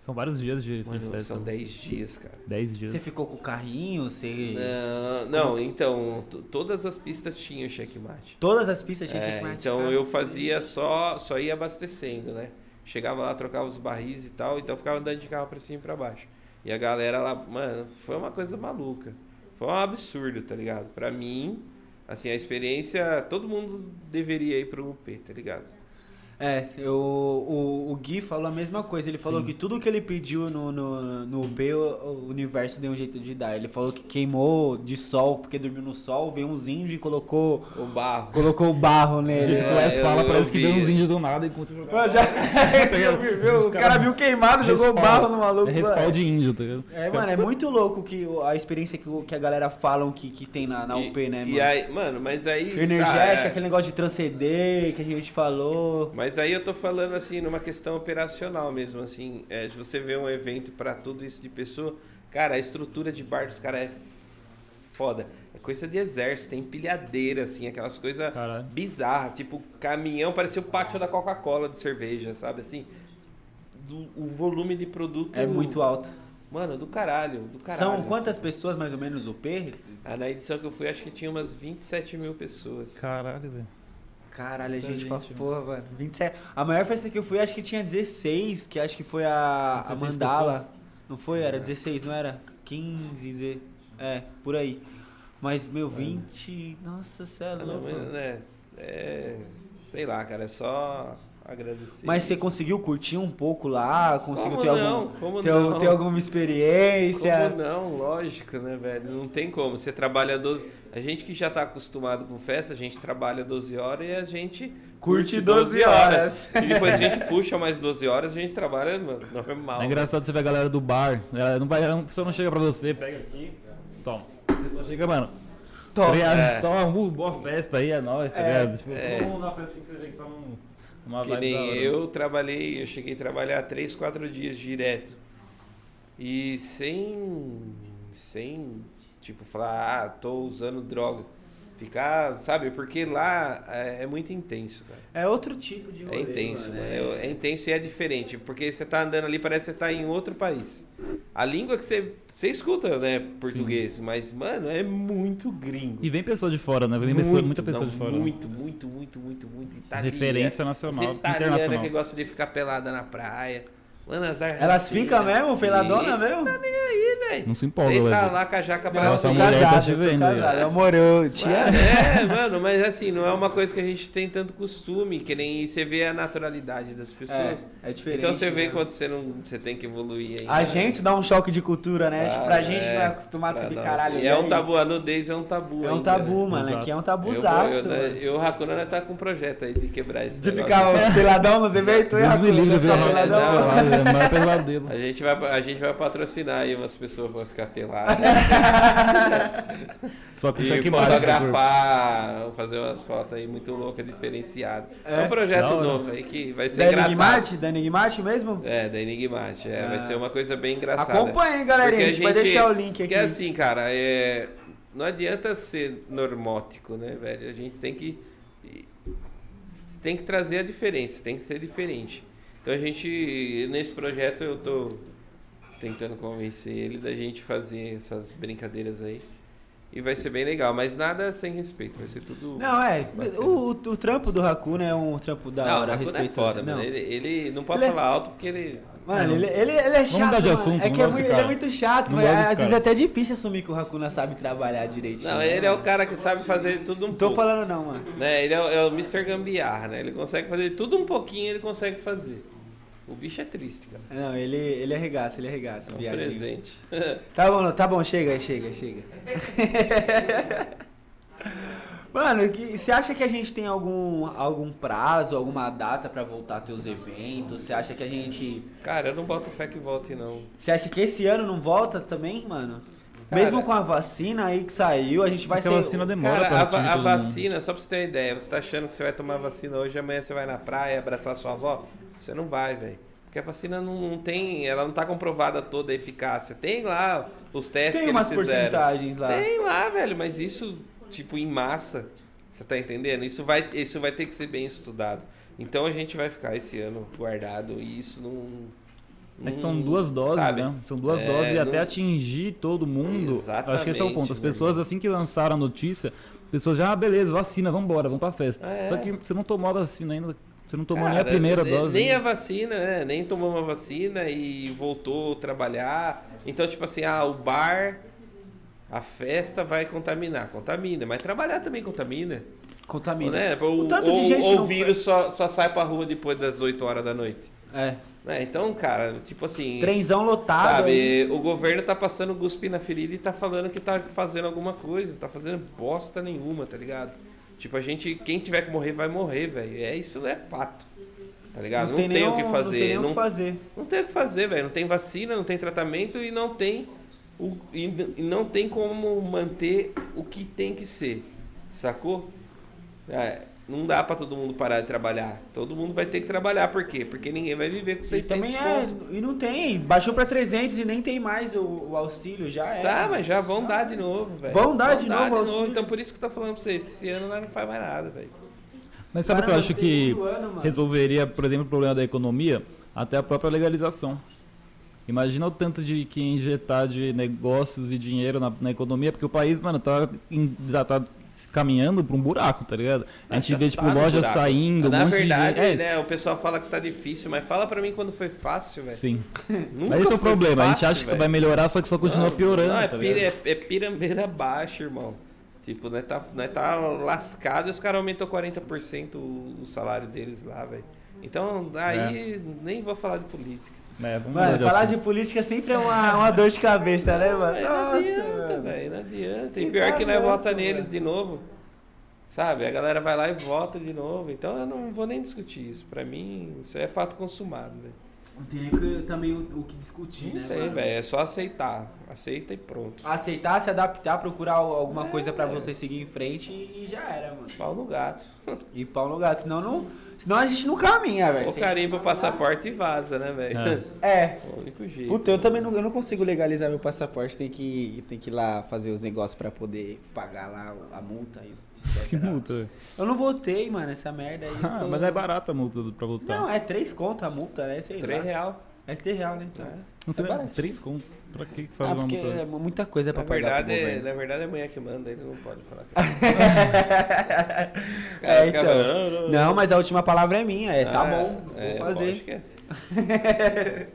São vários dias de Mano, festa. são 10 dias, cara. 10 dias. Você ficou com o carrinho? Você... Não, não então, todas as pistas tinham checkmate. Todas as pistas tinham É, checkmate, então cara. eu fazia só, só ia abastecendo, né? Chegava lá, trocava os barris e tal, então ficava andando de carro pra cima e pra baixo. E a galera lá, mano, foi uma coisa maluca. Foi um absurdo, tá ligado? Pra mim, assim, a experiência, todo mundo deveria ir pro UP, tá ligado? É, eu, o, o Gui falou a mesma coisa. Ele falou Sim. que tudo que ele pediu no, no, no UP, o, o universo deu um jeito de dar. Ele falou que queimou de sol, porque dormiu no sol, veio uns índios e colocou, O barro. colocou o barro nele. jeito que o É, Wes eu- fala, eu parece que vi. deu uns índios do nada e jogar. Mano, já... Viu, viu? Os caras viu queimado, jogou barro no maluco. É respawn de índio, tá ligado? É, mano, é muito louco que, o- a experiência que, o- que a galera falam que, que tem na, na E- UP, né, E mano? aí, mano, mas aí. Energética, ah, é. aquele negócio de transcender que a gente falou. Mas aí eu tô falando assim numa questão operacional mesmo, assim, é, de você ver um evento pra tudo isso de pessoa, cara, a estrutura de bar dos caras é foda. É coisa de exército, tem empilhadeira, assim, aquelas coisas bizarras, tipo, caminhão, parecia o pátio da Coca-Cola de cerveja, sabe assim? Do- o volume de produto. É muito alto. Mano, do caralho, do caralho. São quantas pessoas mais ou menos o P? Ah, na edição que eu fui, acho que tinha umas 27 mil pessoas. Caralho, velho. Caralho, a Muita gente pra gente, porra, mano. 27. A maior festa que eu fui, acho que tinha 16, que acho que foi a, a 16 Mandala. pessoas? Não foi? Era 16, não era? 15, ze- é, por aí. Mas, meu, 20. Nossa, cê é não, louco. mas, né? é, sei lá, cara, é só agradecer. Mas você conseguiu curtir um pouco lá? Conseguiu Como ter, não? algum, Como ter, não? ter alguma experiência? Como não? Lógico, né, velho? Não tem como. Você trabalha 12. A gente que já tá acostumado com festa, a gente trabalha 12 horas e a gente Curte 12 horas. E depois a gente puxa mais 12 horas e a gente trabalha mano, normal. É engraçado você ver a galera do bar. Ela não vai, a pessoa não chega pra você, pega aqui, toma. A pessoa chega, mano. Tá ligado? É. Toma, uh, boa festa aí, é nóis, tá É. ligado? Tipo, É. todo mundo na festa assim que vocês aí que estão numa Que vibe da nem eu trabalhei, eu cheguei a trabalhar 3, 4 dias direto. E sem. Sem, tipo, falar, ah, tô usando droga. Ficar, sabe? Porque lá é, é muito intenso, cara. É outro tipo de É rolê, intenso, mano. mano. É, é intenso e é diferente. Porque você tá andando ali, parece que você tá em outro país. A língua que você. Você escuta, né, português, mas, mano, é muito gringo. E vem pessoa de fora, né? Vem pessoa, muita pessoa não, de fora. né? Muito, muito, muito, muito, muito. Italiana. Referência nacional, Você italiana internacional. que gosta de ficar pelada na praia. Mano, as Elas ficam mesmo, peladona mesmo? Tá nem aí, velho. Não se empolga, Vem tá velho. lá com a jaca pra sou mulher tá casado, vendo, casado. velho. Amor, eu tinha... Mano, é, mano, mas assim, não é uma coisa que a gente tem tanto costume, que nem você vê a naturalidade das pessoas. É, é diferente. então você vê né? quando você não. Você tem que evoluir aí. A gente dá um choque de cultura, né? Tipo, pra gente não é acostumado a subir caralho. E é um tabu, a nudez é um tabu. É um ainda, tabu, né? mano. Exato. Aqui é um tabuzaço. eu, eu, eu, o Hakuna tá com um projeto aí de quebrar esse De ficar peladão nos eventos, e ficar velho. peladão. Não, É o maior pesadelo. A gente, vai, a gente vai patrocinar aí umas pessoas pra ficar peladas. Só com E cheque baixo. fotografar, fazer umas fotos aí muito loucas, diferenciadas. É, É? um projeto hora. novo aí que vai ser Da engraçado. Enigmate? Da Enigmate mesmo? É, da Enigmate. É, Ah. vai ser uma coisa bem engraçada. Acompanhem, galerinha. A gente vai deixar o link aqui. Porque assim, cara, é, não adianta ser normótico, né, velho? A gente tem que tem que trazer a diferença, tem que ser diferente. Então a gente nesse projeto eu tô tentando convencer ele da gente fazer essas brincadeiras aí. E vai ser bem legal, mas nada sem respeito, vai ser tudo Não, é. O, o trampo do Hakuna é um trampo da Não, hora, o é respeito. foda, não. mano. Ele, ele não pode Ele é- falar alto porque ele Mano, É, ele, ele, ele é chato. mudar de assunto, é não que é muito, ele é cara. muito chato, Não mas desse às vezes é cara. até difícil assumir que o Hakuna sabe trabalhar direitinho. Não, né, ele é o mano? cara que sabe fazer tudo um Não tô pouco. falando não, mano. Né? Ele é, o- é o Mr. Gambiarra, né? Ele consegue fazer tudo um pouquinho, ele consegue fazer. O bicho é triste, cara. Não, ele, ele arregaça, ele arregaça. É um viadinho. presente. Tá bom, tá bom, chega, chega, chega. Mano, que- você acha que a gente tem algum, algum prazo, alguma data pra voltar a ter os eventos? Você acha que a gente. cara, eu não boto fé que volte, não. Você acha que esse ano não volta também, mano? Cara, Mesmo com a vacina aí que saiu, a gente vai a ser. vacina demora Cara, pra a, a todo mundo. vacina, só pra você ter uma ideia, você tá achando que você vai tomar vacina hoje, amanhã você vai na praia abraçar sua avó? Você não vai, velho. Porque a vacina não, não tem, ela não tá comprovada toda a eficácia. Tem lá os testes Tem que umas eles fizeram. porcentagens lá. Tem lá, velho, mas isso, tipo, em massa, você tá entendendo? Isso vai, isso vai ter que ser bem estudado. Então a gente vai ficar esse ano guardado e isso não. É que são duas doses, sabe? né? São duas É, dose e não- até atingir todo mundo. Acho que esse é o ponto. As Exatamente, pessoas, meu assim que lançaram a notícia, as pessoas já, ah, beleza, vacina, vambora, vamos pra festa. É. Só que você não tomou a vacina ainda, você não tomou nem a Cara, primeira ne- dose. Nem a ainda. vacina, né? Nem tomou uma vacina e voltou a trabalhar. Então, tipo assim, ah, o bar, a festa vai contaminar. Contamina, mas trabalhar também contamina. Contamina. Né? O, O tanto de ou- gente ou não- o vírus só, só sai pra rua depois das 8 horas da noite. É. Né? Então, cara, tipo assim. Trenzão lotado. aí. Sabe, o governo tá passando guspe na ferida e tá falando que tá fazendo alguma coisa, tá fazendo bosta nenhuma, tá ligado? Tipo, a gente, quem tiver que morrer, vai morrer, velho. É, isso é fato. Tá ligado? Não, tem, nem o que fazer. Não tem nem o não, que fazer. não tem o que fazer, velho. Não tem vacina, não tem tratamento e não tem o, e, e não tem como manter o que tem que ser. Sacou? É, não dá pra todo mundo parar de trabalhar. Todo mundo vai ter que trabalhar. Por quê? Porque ninguém vai viver com E 600 também é. E não tem. Baixou pra 300 e nem tem mais o, o auxílio, já é. Tá, mas já vão dar de novo, velho. Vão dar de novo auxílio. Então por isso que eu tô falando pra vocês, esse ano nós não faz mais nada, velho. Mas sabe o que eu acho que ano, resolveria, por exemplo, o problema da economia? Até a própria legalização. Imagina o tanto de que injetar de negócios e dinheiro na, na economia, porque o país, mano, tá, em- tá caminhando pra um buraco, tá ligado? A gente Já vê, tipo, tá lojas buraco. saindo, um Na monte verdade, de gente. né, o pessoal fala que tá difícil, mas fala pra mim quando foi fácil, velho. Sim. Nunca Mas esse é o problema, a gente fácil, acha que velho. vai melhorar, só que só continua Não, piorando. Não, é, tá pira, é, é pirambeira baixa, irmão. Tipo, nós tá, nós tá lascado e os caras aumentou 40% o, o salário deles lá, velho. Então, aí nem vou falar de política. É, vamos Mano, falar assunto. de política sempre é uma, uma dor de cabeça, né, mano? Não Nossa, adianta, velho, não adianta. E pior tá que nós louco, vota neles mano. de novo. Sabe? A galera vai lá e vota de novo. Então eu não vou nem discutir isso. Pra mim, isso é fato consumado, velho. Não tem nem que- também o, o que discutir, né, Não tem, mano? velho. É só aceitar. Aceita e pronto. Aceitar, se adaptar, procurar al- alguma É, coisa pra você seguir em frente e, e já era, mano. Pau no gato. E pau no gato, senão, não, senão a gente não caminha, velho. Sem- carimba o passaporte e vaza, né, velho? É. É. O único jeito. Puta, eu também não, eu não consigo legalizar meu passaporte, tem que, tem que ir lá fazer os negócios pra poder pagar lá a multa. e etc. Que multa. Eu não votei, mano, essa merda aí. Ah, tô- mas é barata a multa pra votar. Não, é três conto a multa, né? Sei 3 lá. real. É 3 real, né? Então. Não sei, é é três contos. Pra que que faz Ah, uma porque multa é muita coisa pra Na pagar verdade, é, na verdade é a mulher que manda, ele não pode falar. Os caras É, então. "Não, não, Não, mas a última palavra é minha, é tá Ah, bom, é, vou fazer. que é.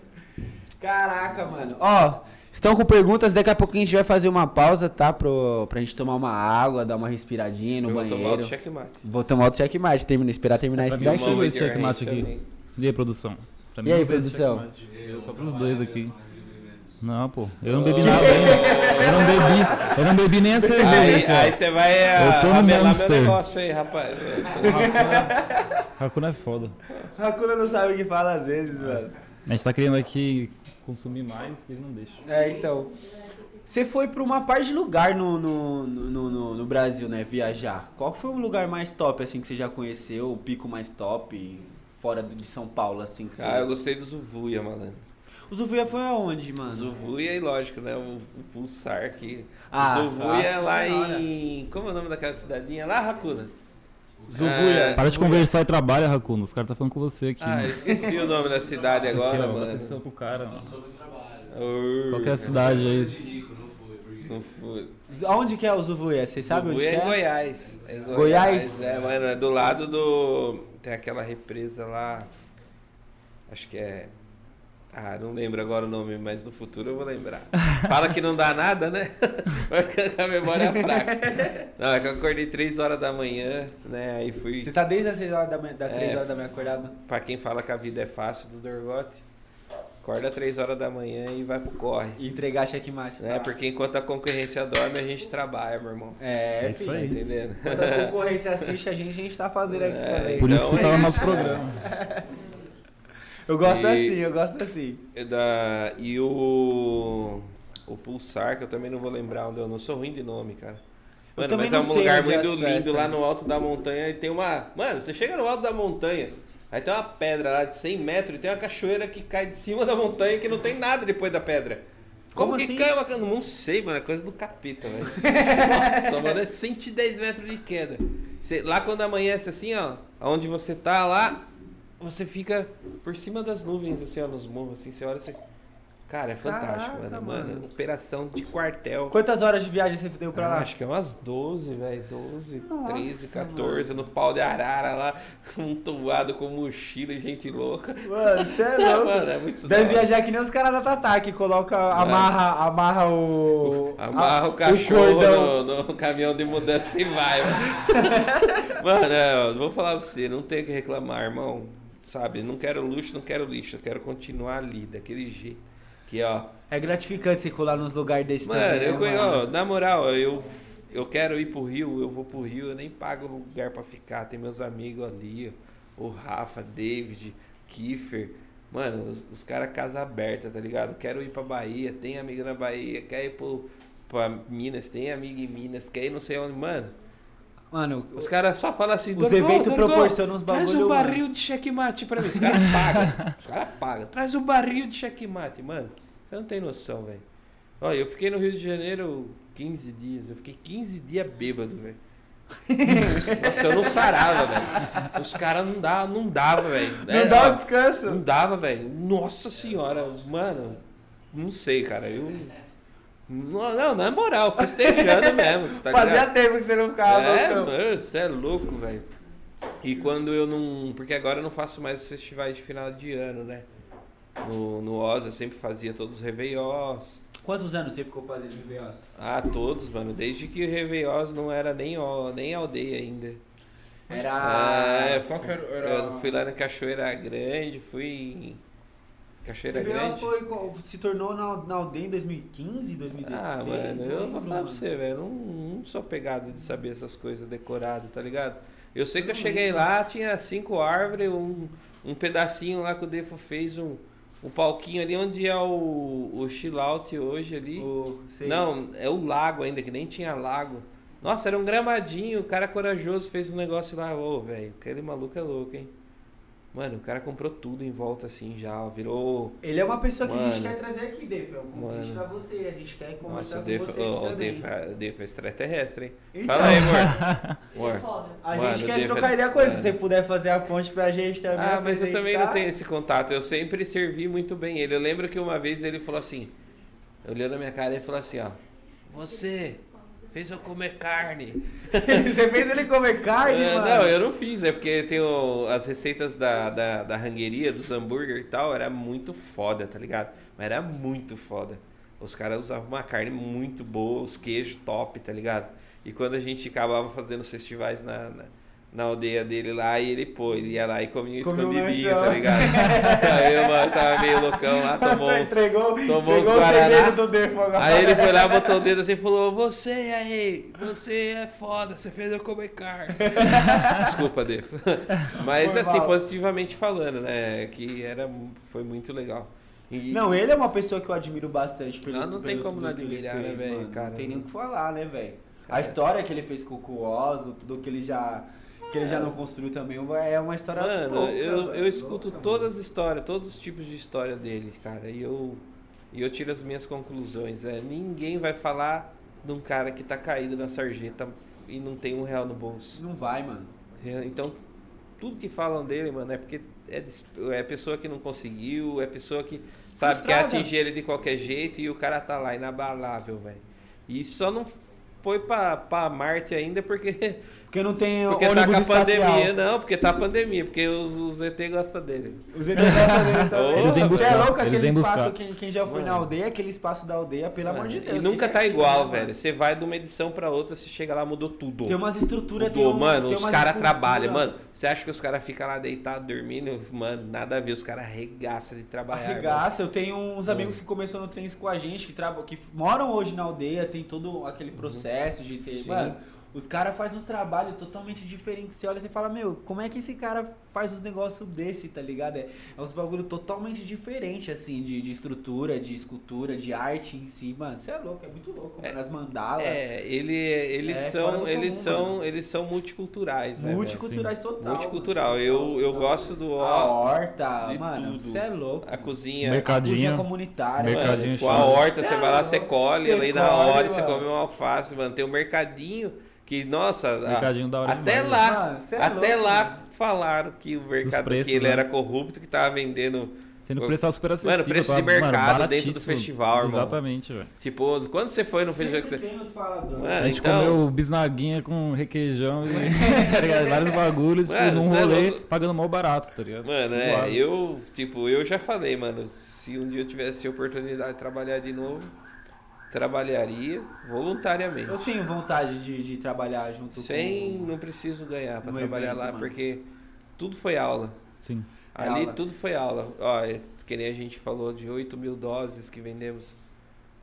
Caraca, mano. Ó, estão com perguntas, daqui a pouquinho a gente vai fazer uma pausa, tá? Pro, pra gente tomar uma água, dar uma respiradinha no Eu vou tomar banheiro. o checkmate. Vou tomar outro checkmate, terminar, esperar terminar esse daqui. Deixa eu ver esse checkmate aqui. também. E aí, produção? Pra E aí, produção? checkmate. Só pros dois aqui. Não, pô. Eu não bebi nada ainda. Eu não bebi. Eu não bebi nem a cerveja. Aí, você vai Eu ah, tô no meu negócio aí, rapaz. Hakuna é foda. Hakuna não sabe o que fala às vezes, mano. A gente tá querendo aqui consumir mais e não deixa. É, então. Você foi pra uma parte de lugar no, no, no, no, no Brasil, né? Viajar. Qual foi o lugar mais top, assim, que você já conheceu? O pico mais top? Fora do- de São Paulo, assim, que você... Ah, eu gostei do Zuvuia, malandro. O Zuvuia foi aonde, mano? Zuvuia e lógico, né? O, o Pulsar aqui. Ah, o Zuvuia é lá senhora. em. Como é o nome daquela cidadinha? Lá, Racuna. Zuvuia. É, Para de conversar e trabalha, Hakuna. Os cares tá falando com você aqui. Ah, eu esqueci o nome da cidade Aqui, agora, ó, dá mano. atenção pro cara, mano. Sobre o trabalho. Ur, Qual que é a cidade aí? De rico, não. Porque fui. Aonde que é o Zuvuia? Você sabe onde é em é? Goiás. É em Goiás? É, mano, é do lado do. Tem aquela represa lá. Acho que é. Ah, não lembro agora o nome, mas no futuro eu vou lembrar. Fala que não dá nada, né? A memória é fraca. Não, é que eu acordei 3 horas da manhã, né? Aí fui. Você tá desde as 6 horas da manhã, da 3 É. horas da manhã acordado? Pra quem fala que a vida é fácil do Dorgote, acorda 3 horas da manhã e vai pro corre. E entregar checkmate. Né? Porque enquanto a concorrência dorme, a gente trabalha, meu irmão. É, É isso filho. Tá aí. entendendo? Enquanto a concorrência assiste a gente, a gente tá fazendo aqui É, também. Por isso Então, você tá no é nosso isso. programa. Eu gosto E- assim, eu gosto assim. E Da, e o. O Pulsar, que eu também não vou lembrar onde eu não sou ruim de nome, cara. Mano, mas é um lugar é muito lindo lá no alto da montanha e tem uma. Mano, você chega no alto da montanha, aí tem uma pedra lá de 100 metros e tem uma cachoeira que cai de cima da montanha que não tem nada depois da pedra. Como, Como que assim? cai uma Não sei, mano, é coisa do capeta, velho. Nossa, mano, é 110 metros de queda. Você- lá quando amanhece assim, ó, onde você tá lá, você fica por cima das nuvens, assim, ó, nos morros, assim, você olha assim. Cara, é fantástico, Caraca, mano. mano. mano. Operação de quartel. Quantas horas de viagem você deu pra Ah, lá? acho que é umas 12, velho. 12, Nossa, 13, 14, no pau de arara lá, um toado com mochila e gente louca. Mano, você é louco. Mano, é muito Deve hora. viajar que nem os caras da Tatá, que coloca, amarra, amarra o... Amarra a- o cachorro cordão. no, no caminhão de mudança e vai, mano. mano, é, eu vou falar pra você, não tem o que reclamar, irmão. Sabe, não quero luxo, não quero lixo, eu quero continuar ali, daquele jeito. Que, ó, É gratificante você colar nos lugares desses mano, também, eu né, conheço, mano? ó, na moral, eu, eu quero ir pro Rio, eu vou pro Rio, eu nem pago lugar pra ficar, tem meus amigos ali, o Rafa, David, Kiefer. Mano, os, os caras casa aberta, tá ligado? Quero ir pra Bahia, tem amigo na Bahia, quer ir pro, pra Minas, tem amigo em Minas, quer ir não sei onde, mano. Mano, Os caras só falam assim, Os "Dorgol, eventos proporcionam uns Traz bagulho, um barril de checkmate pra mim. Os caras pagam. Os caras pagam. Traz um barril de checkmate. Mano, você não tem noção, velho. Olha, eu fiquei no Rio de Janeiro 15 dias. Eu fiquei 15 dias bêbado, velho. Nossa, eu não sarava, velho. Os caras não davam, não dava, velho. não É, um descanso. Não dava, velho. Nossa senhora, mano. Não sei, cara. Eu. Não, não, na moral, festejando mesmo. Tá Fazia ligado? tempo que você não ficava É, você é louco, velho. E quando eu não. Porque agora eu não faço mais os festivais de final de ano, né? No, no Oz eu sempre fazia todos os Réveillons. Quantos anos você ficou fazendo Réveillons? Ah, todos, mano. Desde que o Réveillons não era nem, ó, nem aldeia ainda. Era. É, qual que era? Eu fui lá na Cachoeira Grande, fui em Cachoeira Grande. foi, se tornou na, na aldeia em 2015, 2016. Ah, mano, eu vou falar pra você, velho. Não, não sou pegado de saber essas coisas decoradas, tá ligado? Eu sei que eu cheguei lá, tinha cinco árvores, um, um pedacinho lá que o Defo fez, um, um palquinho ali onde é o, o chill out hoje ali. O-. Não, é o lago ainda, que nem tinha lago. Nossa, era um gramadinho, o cara corajoso fez um negócio lá, ô, velho, aquele maluco é louco, hein? Mano, o cara comprou tudo em volta assim já, virou. Ele é uma pessoa que a gente Mano. quer trazer aqui, Def. É um convite Mano. pra você. A gente quer conversar Nossa, com Defo você aqui oh, o também. Defo é- o é extraterrestre, hein? Então, Fala aí, amor. É Amor. foda. A Mano, gente o quer Def trocar é- ideia com ele. Se é. você puder fazer a ponte pra gente também. Ah, mas eu também não tenho esse contato. Eu sempre servi muito bem ele. Eu lembro que uma vez ele falou assim, olhou na minha cara e falou assim, ó, você fez eu comer carne. você fez ele comer carne, É, mano? não, eu não fiz, é porque tem o- as receitas da, da, da rangueria, dos hambúrguer e tal, era muito foda, tá ligado? Mas era muito foda. Os caras usavam uma carne muito boa, os queijos top, tá ligado? E quando a gente acabava fazendo os festivais na, na, na aldeia dele lá, e ele, pô, ele ia lá e comia um escondidinho, tá ligado? Aí o mano tava meio loucão lá, tomou uns... entregou tomou entregou uns Guaraná. do Defo agora. Aí ele foi lá, botou o dedo assim e falou: Você aí, você é foda, você fez eu comer carne. Desculpa, Defo. Mas Foi assim, mal. positivamente falando, né? Que era, foi muito legal. E- Não, ele é uma pessoa que eu admiro bastante. Pelo, Ah, não tem pelo como tudo não admirar, né, velho? Não tem nem o que falar, né, velho? A história que ele fez com, o Ozo, tudo que ele já. Que ele já não construiu também, é uma história Mano, louca, eu, eu escuto louca, todas as histórias, todos os tipos de história dele, cara. E eu, e eu tiro as minhas conclusões. É, ninguém vai falar de um cara que tá caído na sarjeta e não tem um real no bolso. Não vai, mano. É, Então, tudo que falam dele, mano, é porque é, é pessoa que não conseguiu, é pessoa que, sabe, quer atingir ele de qualquer jeito e o cara tá lá, inabalável, velho. E só não foi pra, pra Marte ainda porque, Porque não tem porque tá ônibus com a espacial. pandemia. Não, porque tá a pandemia, porque os, os ET gostam dele. Os ET gostam dele também. Eles vêm Você buscar, é louco eles aquele espaço, buscar. quem, quem já foi Mano. na aldeia, aquele espaço da aldeia, pelo amor de Mano, Deus. E nunca tá é igual, velho. mano? Você vai de uma edição pra outra, você chega lá, mudou tudo. Tem umas estruturas, tem Mudou, um, mano, tem os caras trabalham, mano. Você acha que os caras ficam lá deitados dormindo? Mano, nada a ver, os caras arregaçam de trabalhar. Arregaça, eu tenho uns amigos que começaram no trem com a gente, que, traba, que moram hoje na aldeia, tem todo aquele processo de ter. Mano, os caras fazem uns trabalhos totalmente diferentes. Você olha e fala, meu, como é que esse cara faz uns negócios desse, tá ligado? É, é uns bagulho totalmente diferente, assim, de, de estrutura, de escultura, de arte em si, mano. Você é louco, é muito louco, mano. As mandalas. É, ele, eles É, são, eles comum, são, mano. eles são multiculturais, né? multiculturais total. Multicultural. mano. Eu, eu gosto do A horta, de mano, você é louco. a cozinha. Mercadinho. Cozinha comunitária. Mano. Mercadinho Com a horta, Cê você é vai lá, você colhe ali na hora, você come uma alface, mano. Tem um mercadinho que, nossa, a- Mercadinho da hora até demais, lá, Mano, é até louco, lá mano. Falaram que o mercado preços, que ele né? era corrupto, que tava vendendo Sendo preço super acessível. Mano, preço de tava, mano, mercado dentro do festival, irmão. Exatamente, velho. Tipo, quando você foi no festival Sempre que você. tem. Mano, A gente então- comeu bisnaguinha com requeijão e tá vários bagulhos, tipo, Mano, num cê é rolê, pagando mal barato, tá ligado? Mano, é, eu, tipo, eu já falei, mano, se um dia eu tivesse a oportunidade de trabalhar de novo, trabalharia voluntariamente. Eu tenho vontade de, de trabalhar junto Sem, com... não preciso ganhar pra No trabalhar evento, lá, mano. porque tudo foi aula. Sim. É Ali aula. tudo foi aula. Ó, é, que nem a gente falou de 8 mil doses que vendemos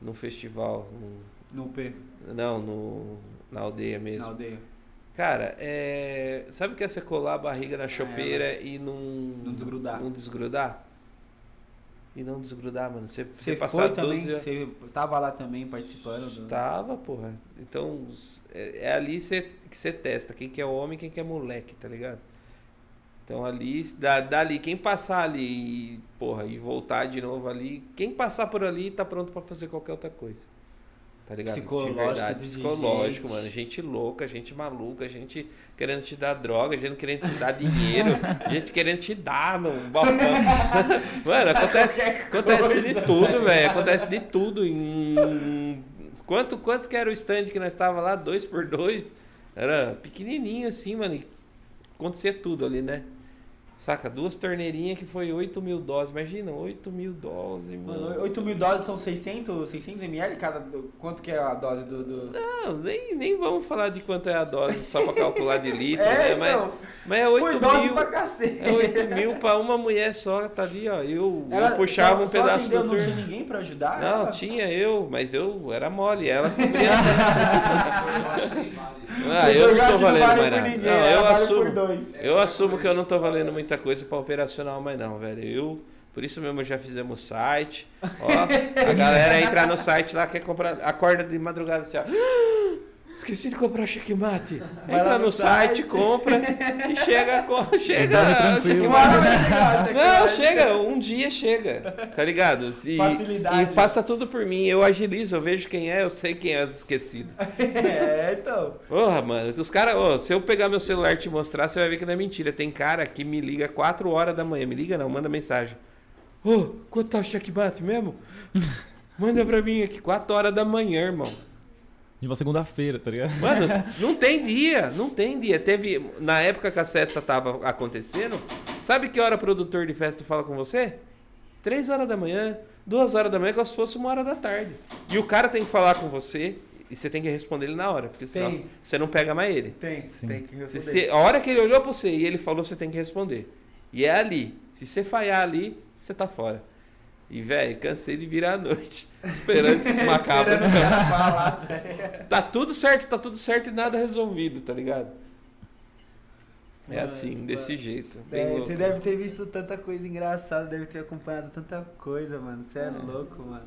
no festival. no- No P, não, no, na aldeia mesmo. na aldeia. Cara, é, sabe o que é você colar a barriga na chopeira e não, Não desgrudar. Não desgrudar? E não desgrudar, mano. Você, Você passar foi também, 12 você tava lá também participando do... Tava, porra. Então, é, é ali cê, que você testa quem que é homem quem que é moleque, tá ligado? Então ali, da, dali, quem passar ali, e, porra, e voltar de novo ali, quem passar por ali tá pronto pra fazer qualquer outra coisa. Tá ligado? Psicológico, de verdade, de psicológico, gente. mano. Gente louca, gente maluca, gente querendo te dar droga, gente querendo te dar dinheiro, gente querendo te dar no balcão. mano, acontece, acontece de tudo, velho. Acontece de tudo. Em... Quanto, quanto que era o stand que nós tava lá? Dois por dois? Era pequenininho assim, mano. acontecia tudo ali, né? Saca? Duas torneirinhas que foi 8 mil doses. Imagina, 8 mil doses, mano. Mano, 8 mil doses são 600, 600 ml cada. Quanto que é a dose do. do... Não, nem, nem vamos falar de quanto é a dose só pra calcular de litro, É, né? Mas, então. mas é 8 Foi dose mil. pra cacete. É 8 mil pra uma mulher só, tá ali, ó. Eu, Ela eu puxava só- um só pedaço atendeu, do Não tinha ninguém pra ajudar? Não, ela? tinha eu, mas eu era mole, ela cobria. ah, eu não tô valendo vale mais nada. Não, eu assumo. dois. Eu assumo que eu não tô valendo muita coisa pra operacional mais não, velho. Eu, por isso mesmo já fizemos site. Ó, a galera entra no site lá, quer comprar, acorda de madrugada assim, ó. Esqueci de comprar checkmate. Entra no no site, site. compra e chega, chega. Não, chega, um dia chega, tá ligado? E, Facilidade. e passa tudo por mim, eu agilizo, eu vejo quem é, eu sei quem é os esquecidos. É, então. Porra, mano, os caras, ó, se eu pegar meu celular e te mostrar, você vai ver que não é mentira. Tem cara que me liga 4 horas da manhã, me liga não, manda mensagem. Ô, quanto tá o checkmate mesmo? Manda pra mim aqui, 4 horas da manhã, irmão. De uma segunda-feira, tá ligado? Mano, não tem dia, não tem dia. Teve, na época que a festa tava acontecendo, sabe que hora o produtor de festa fala com você? Três horas da manhã, duas horas da manhã, como se fosse uma hora da tarde. E o cara tem que falar com você e você tem que responder ele na hora, porque senão Tem. você não pega mais ele. Tem, Sim. tem que Se responder. você- a hora que ele olhou pra você e ele falou, você tem que responder. E é ali. Se você falhar ali, você tá fora. E, velho, cansei de virar a noite esperando esses macabros. Né? Tá tudo certo, tá tudo certo e nada resolvido, tá ligado? É Mano, assim, mano. desse jeito. É, louco. você deve ter visto tanta coisa engraçada, deve ter acompanhado tanta coisa, mano. Você é louco, mano.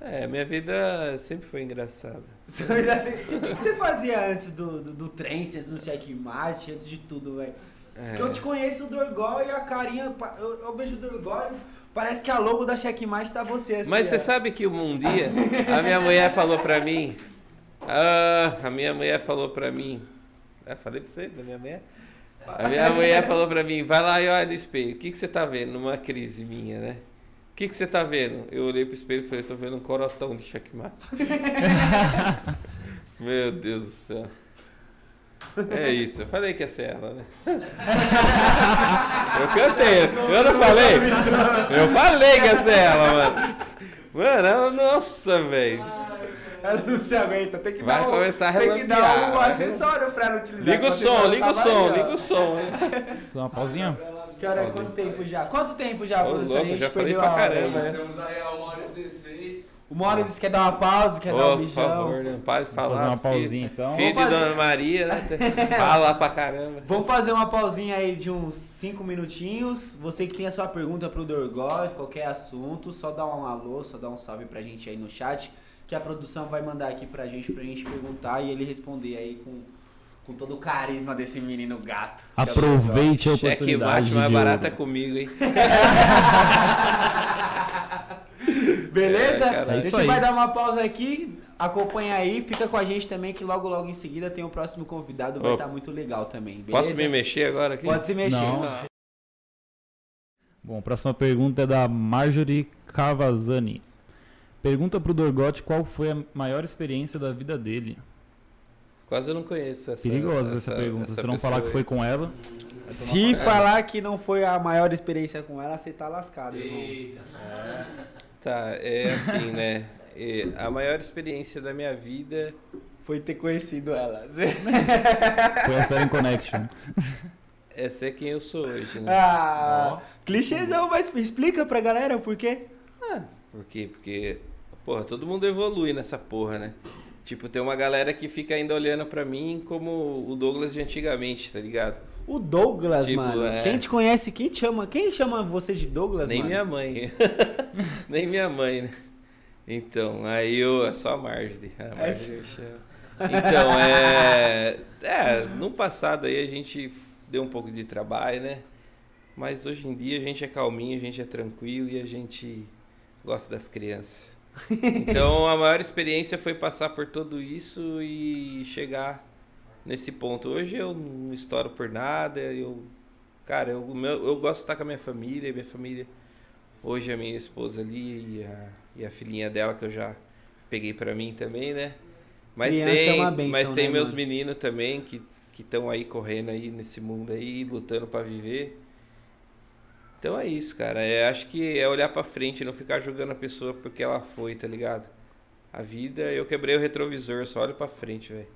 É, minha vida sempre foi engraçada. O que que você fazia antes do, do, do antes do checkmate, antes de tudo, velho? É. Porque eu te conheço o Dorgol e a carinha. Eu, eu vejo o Dorgol parece que a logo da checkmate tá você assim. Mas você ó. sabe que um dia a minha mulher falou pra mim. Ah, a minha mulher falou pra mim. Ah, falei pra você, da minha mulher? A minha mulher falou pra mim, vai lá e olha no espelho. O que, que você tá vendo numa crise minha, né? O que, que você tá vendo? Eu olhei pro espelho e falei, tô vendo um corotão de checkmate. Meu Deus do céu. É isso, eu falei que ia ser ela, né? Eu cantei, eu não falei? Eu falei que ia ser ela, mano. Mano, ela, nossa, velho. Ela não se aguenta, tem que Vai dar um, começar a Tem que dar um vai acessório pra ela utilizar. Liga o som, liga o som, liga o som. Dá uma pausinha? Cara, quanto tempo já? Quanto tempo já, Ô, produção? louco, A gente já falei perdeu pra caramba, né? Temos aí a 1 hora e 16. O Mauro disse que quer dar uma pausa, quer dar um Ô, por mijão. favor, não para de falar. fazer uma filho- pausinha, então. Filho de Vamos fazer. Dona Maria, né? Fala pra caramba. Vamos fazer uma pausinha aí de uns 5 minutinhos. Você que tem a sua pergunta pro Dorgol, de qualquer assunto, só dá um alô, só dá um salve pra gente aí no chat, que a produção vai mandar aqui pra gente, pra gente perguntar e ele responder aí com, com todo o carisma desse menino gato. Aproveite a Cheque oportunidade. mate mais de barato é ouro. comigo, hein? Beleza? É, cara, a gente vai dar uma pausa aqui, acompanha aí, fica com a gente também, que logo logo em seguida tem o próximo convidado, vai estar muito legal também, beleza? Posso me mexer agora aqui? Pode se mexer. Não. Bom, a próxima pergunta é da Marjorie Cavazani. Pergunta pro Dorgote qual foi a maior experiência da vida dele. Quase eu não conheço essa Perigosa essa, pergunta. essa Se não falar que foi com ela, Se falar que não foi a maior experiência com ela, você tá lascado, irmão. Eita. Tá, é assim, né? É, a maior experiência da minha vida Foi ter conhecido ela. foi a Seven Connection. é ser quem eu sou hoje, né? ah, clichêzão, mas explica pra galera o porquê. Por quê? Porque, porra, todo mundo evolui nessa porra, né? Tipo, tem uma galera que fica ainda olhando pra mim como o Douglas de antigamente, tá ligado? O Douglas, Tipo, mano. é. Quem te conhece, quem te chama? Quem chama você de Douglas, Nem mano? minha mãe. Nem minha mãe, né? Então, aí eu. É só a Marjorie. A Marjorie eu chamo. Então, é. É, no passado aí a gente deu um pouco de trabalho, né? Mas hoje em dia a gente é calminho, a gente é tranquilo e a gente gosta das crianças. Então a maior experiência foi passar por tudo isso e chegar nesse ponto. Hoje eu não estouro por nada, eu. Cara, eu, meu- eu gosto de estar com a minha família, minha família. Hoje a minha esposa ali e a, e a filhinha dela que eu já peguei pra mim também, né? Mas Criança é tem, uma bênção, mas tem né, meus meninos também que estão aí correndo aí nesse mundo aí, lutando pra viver. Então é isso, cara. É, acho que é olhar pra frente, não ficar julgando a pessoa porque ela foi, tá ligado? A vida, eu quebrei o retrovisor, só olho pra frente, velho.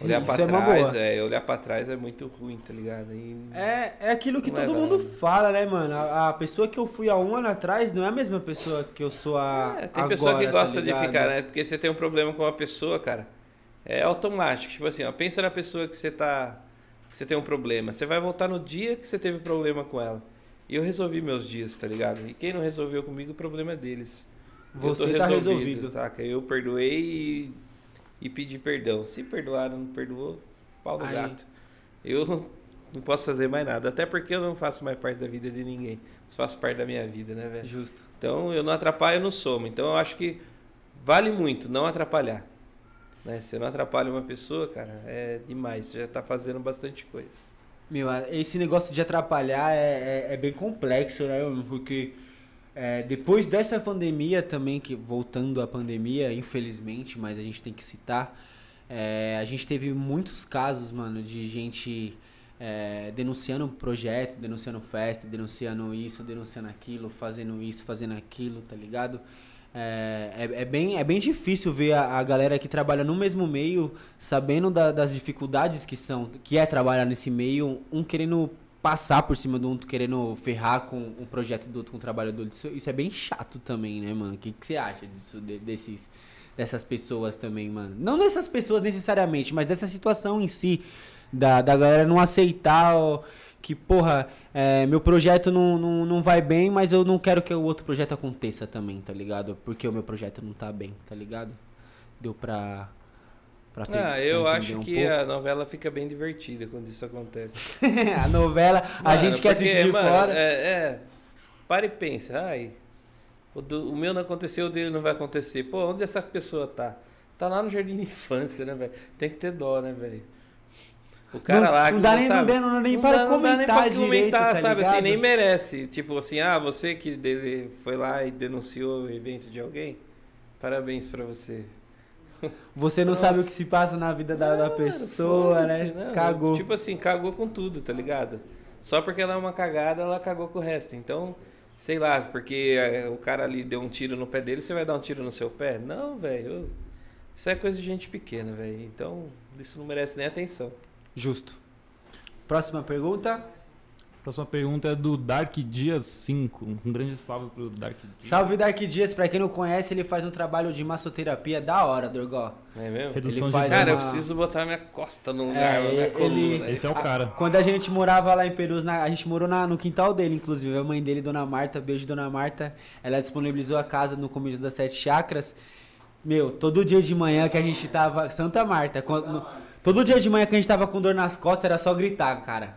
Olhar Isso pra é uma trás, boa. é, olhar pra trás é muito ruim, tá ligado? E- É, é aquilo que todo leva mundo nada. fala, né, mano? A, a pessoa que eu fui há um ano atrás não é a mesma pessoa que eu sou a. É, tem agora, pessoa que tá gosta de ligado? ficar, né? Porque você tem um problema com uma pessoa, cara, é automático. Tipo assim, ó, pensa na pessoa que você tá. que você tem um problema. Você vai voltar no dia que você teve problema com ela. E eu resolvi meus dias, tá ligado? E quem não resolveu comigo, o problema é deles. Você eu tô tá resolvido, resolvido. Saca? Eu perdoei e, e pedi perdão. Se perdoaram, não perdoou, pau no Aí. gato. Eu não posso fazer mais nada. Até porque eu não faço mais parte da vida de ninguém. Eu faço parte da minha vida, né, velho? Justo. Então eu não atrapalho, eu não somo. Então eu acho que vale muito não atrapalhar. Né? Se você não atrapalha uma pessoa, cara, é demais. Você já tá fazendo bastante coisa. Meu, esse negócio de atrapalhar é, é, é bem complexo, né? Porque é, depois dessa pandemia também, que voltando à pandemia, infelizmente, mas a gente tem que citar, é, a gente teve muitos casos, mano, de gente é, denunciando projeto, denunciando festa, denunciando isso, denunciando aquilo, fazendo isso, fazendo aquilo, tá ligado? É, é, é bem, é bem difícil ver a, a galera que trabalha no mesmo meio, sabendo da- das dificuldades que são, que é trabalhar nesse meio, um querendo passar por cima do outro, querendo ferrar com o projeto do outro, com o trabalho do outro. Isso, isso é bem chato também, né, mano? O que, que você acha disso, de- desses, dessas pessoas também, mano? Não dessas pessoas necessariamente, mas dessa situação em si, da, da galera não aceitar que, porra, é, meu projeto não, não, não vai bem, mas eu não quero que o outro projeto aconteça também, tá ligado? Porque o meu projeto não tá bem, tá ligado? Deu pra. pra Ah, eu acho um que pouco? a novela fica bem divertida quando isso acontece. a novela, a Mano, gente quer assistir de mano, fora. É, é, para e pensa, ai, o, do- o meu não aconteceu, o dele não vai acontecer. Pô, onde essa pessoa tá? Tá lá no jardim de infância, né, velho? Tem que ter dó, né, velho? O cara Não- lá não dá nem- sabe, não dá- nem não para dá- não dá nem pra comentar direito, comentar, tá sabe? ligado? Assim, nem merece. Tipo assim, ah, você que dele foi lá e denunciou o evento de alguém, parabéns pra você. Você não Pronto. sabe o que se passa na vida da, da pessoa, né? não. Cagou. Tipo assim, cagou com tudo, tá ligado? Só porque ela é uma cagada, ela cagou com o resto. Então, sei lá, porque é, o cara ali deu um tiro no pé dele, você vai dar um tiro no seu pé? Não, velho. Isso é coisa de gente pequena, velho. Então, isso não merece nem atenção. Justo. Próxima pergunta. Próxima pergunta é do Dark Dias 5. Um grande salve pro Dark Dias. Salve Dark Dias, pra quem não conhece, ele faz um trabalho de massoterapia da hora, Dorgó. É mesmo? Redução Ele de faz Cara, eu uma- preciso botar minha costa no É, lugar, minha ele- coluna. Esse é o cara. Quando a gente morava lá em Perus, na- a gente morou na- no quintal dele, inclusive. A mãe dele, Dona Marta, beijo, Dona Marta. Ela disponibilizou a casa no começo das Sete Chakras. Meu, todo dia de manhã que a gente tava. Santa Marta. quando- no- todo dia de manhã que a gente tava com dor nas costas, era só gritar, cara.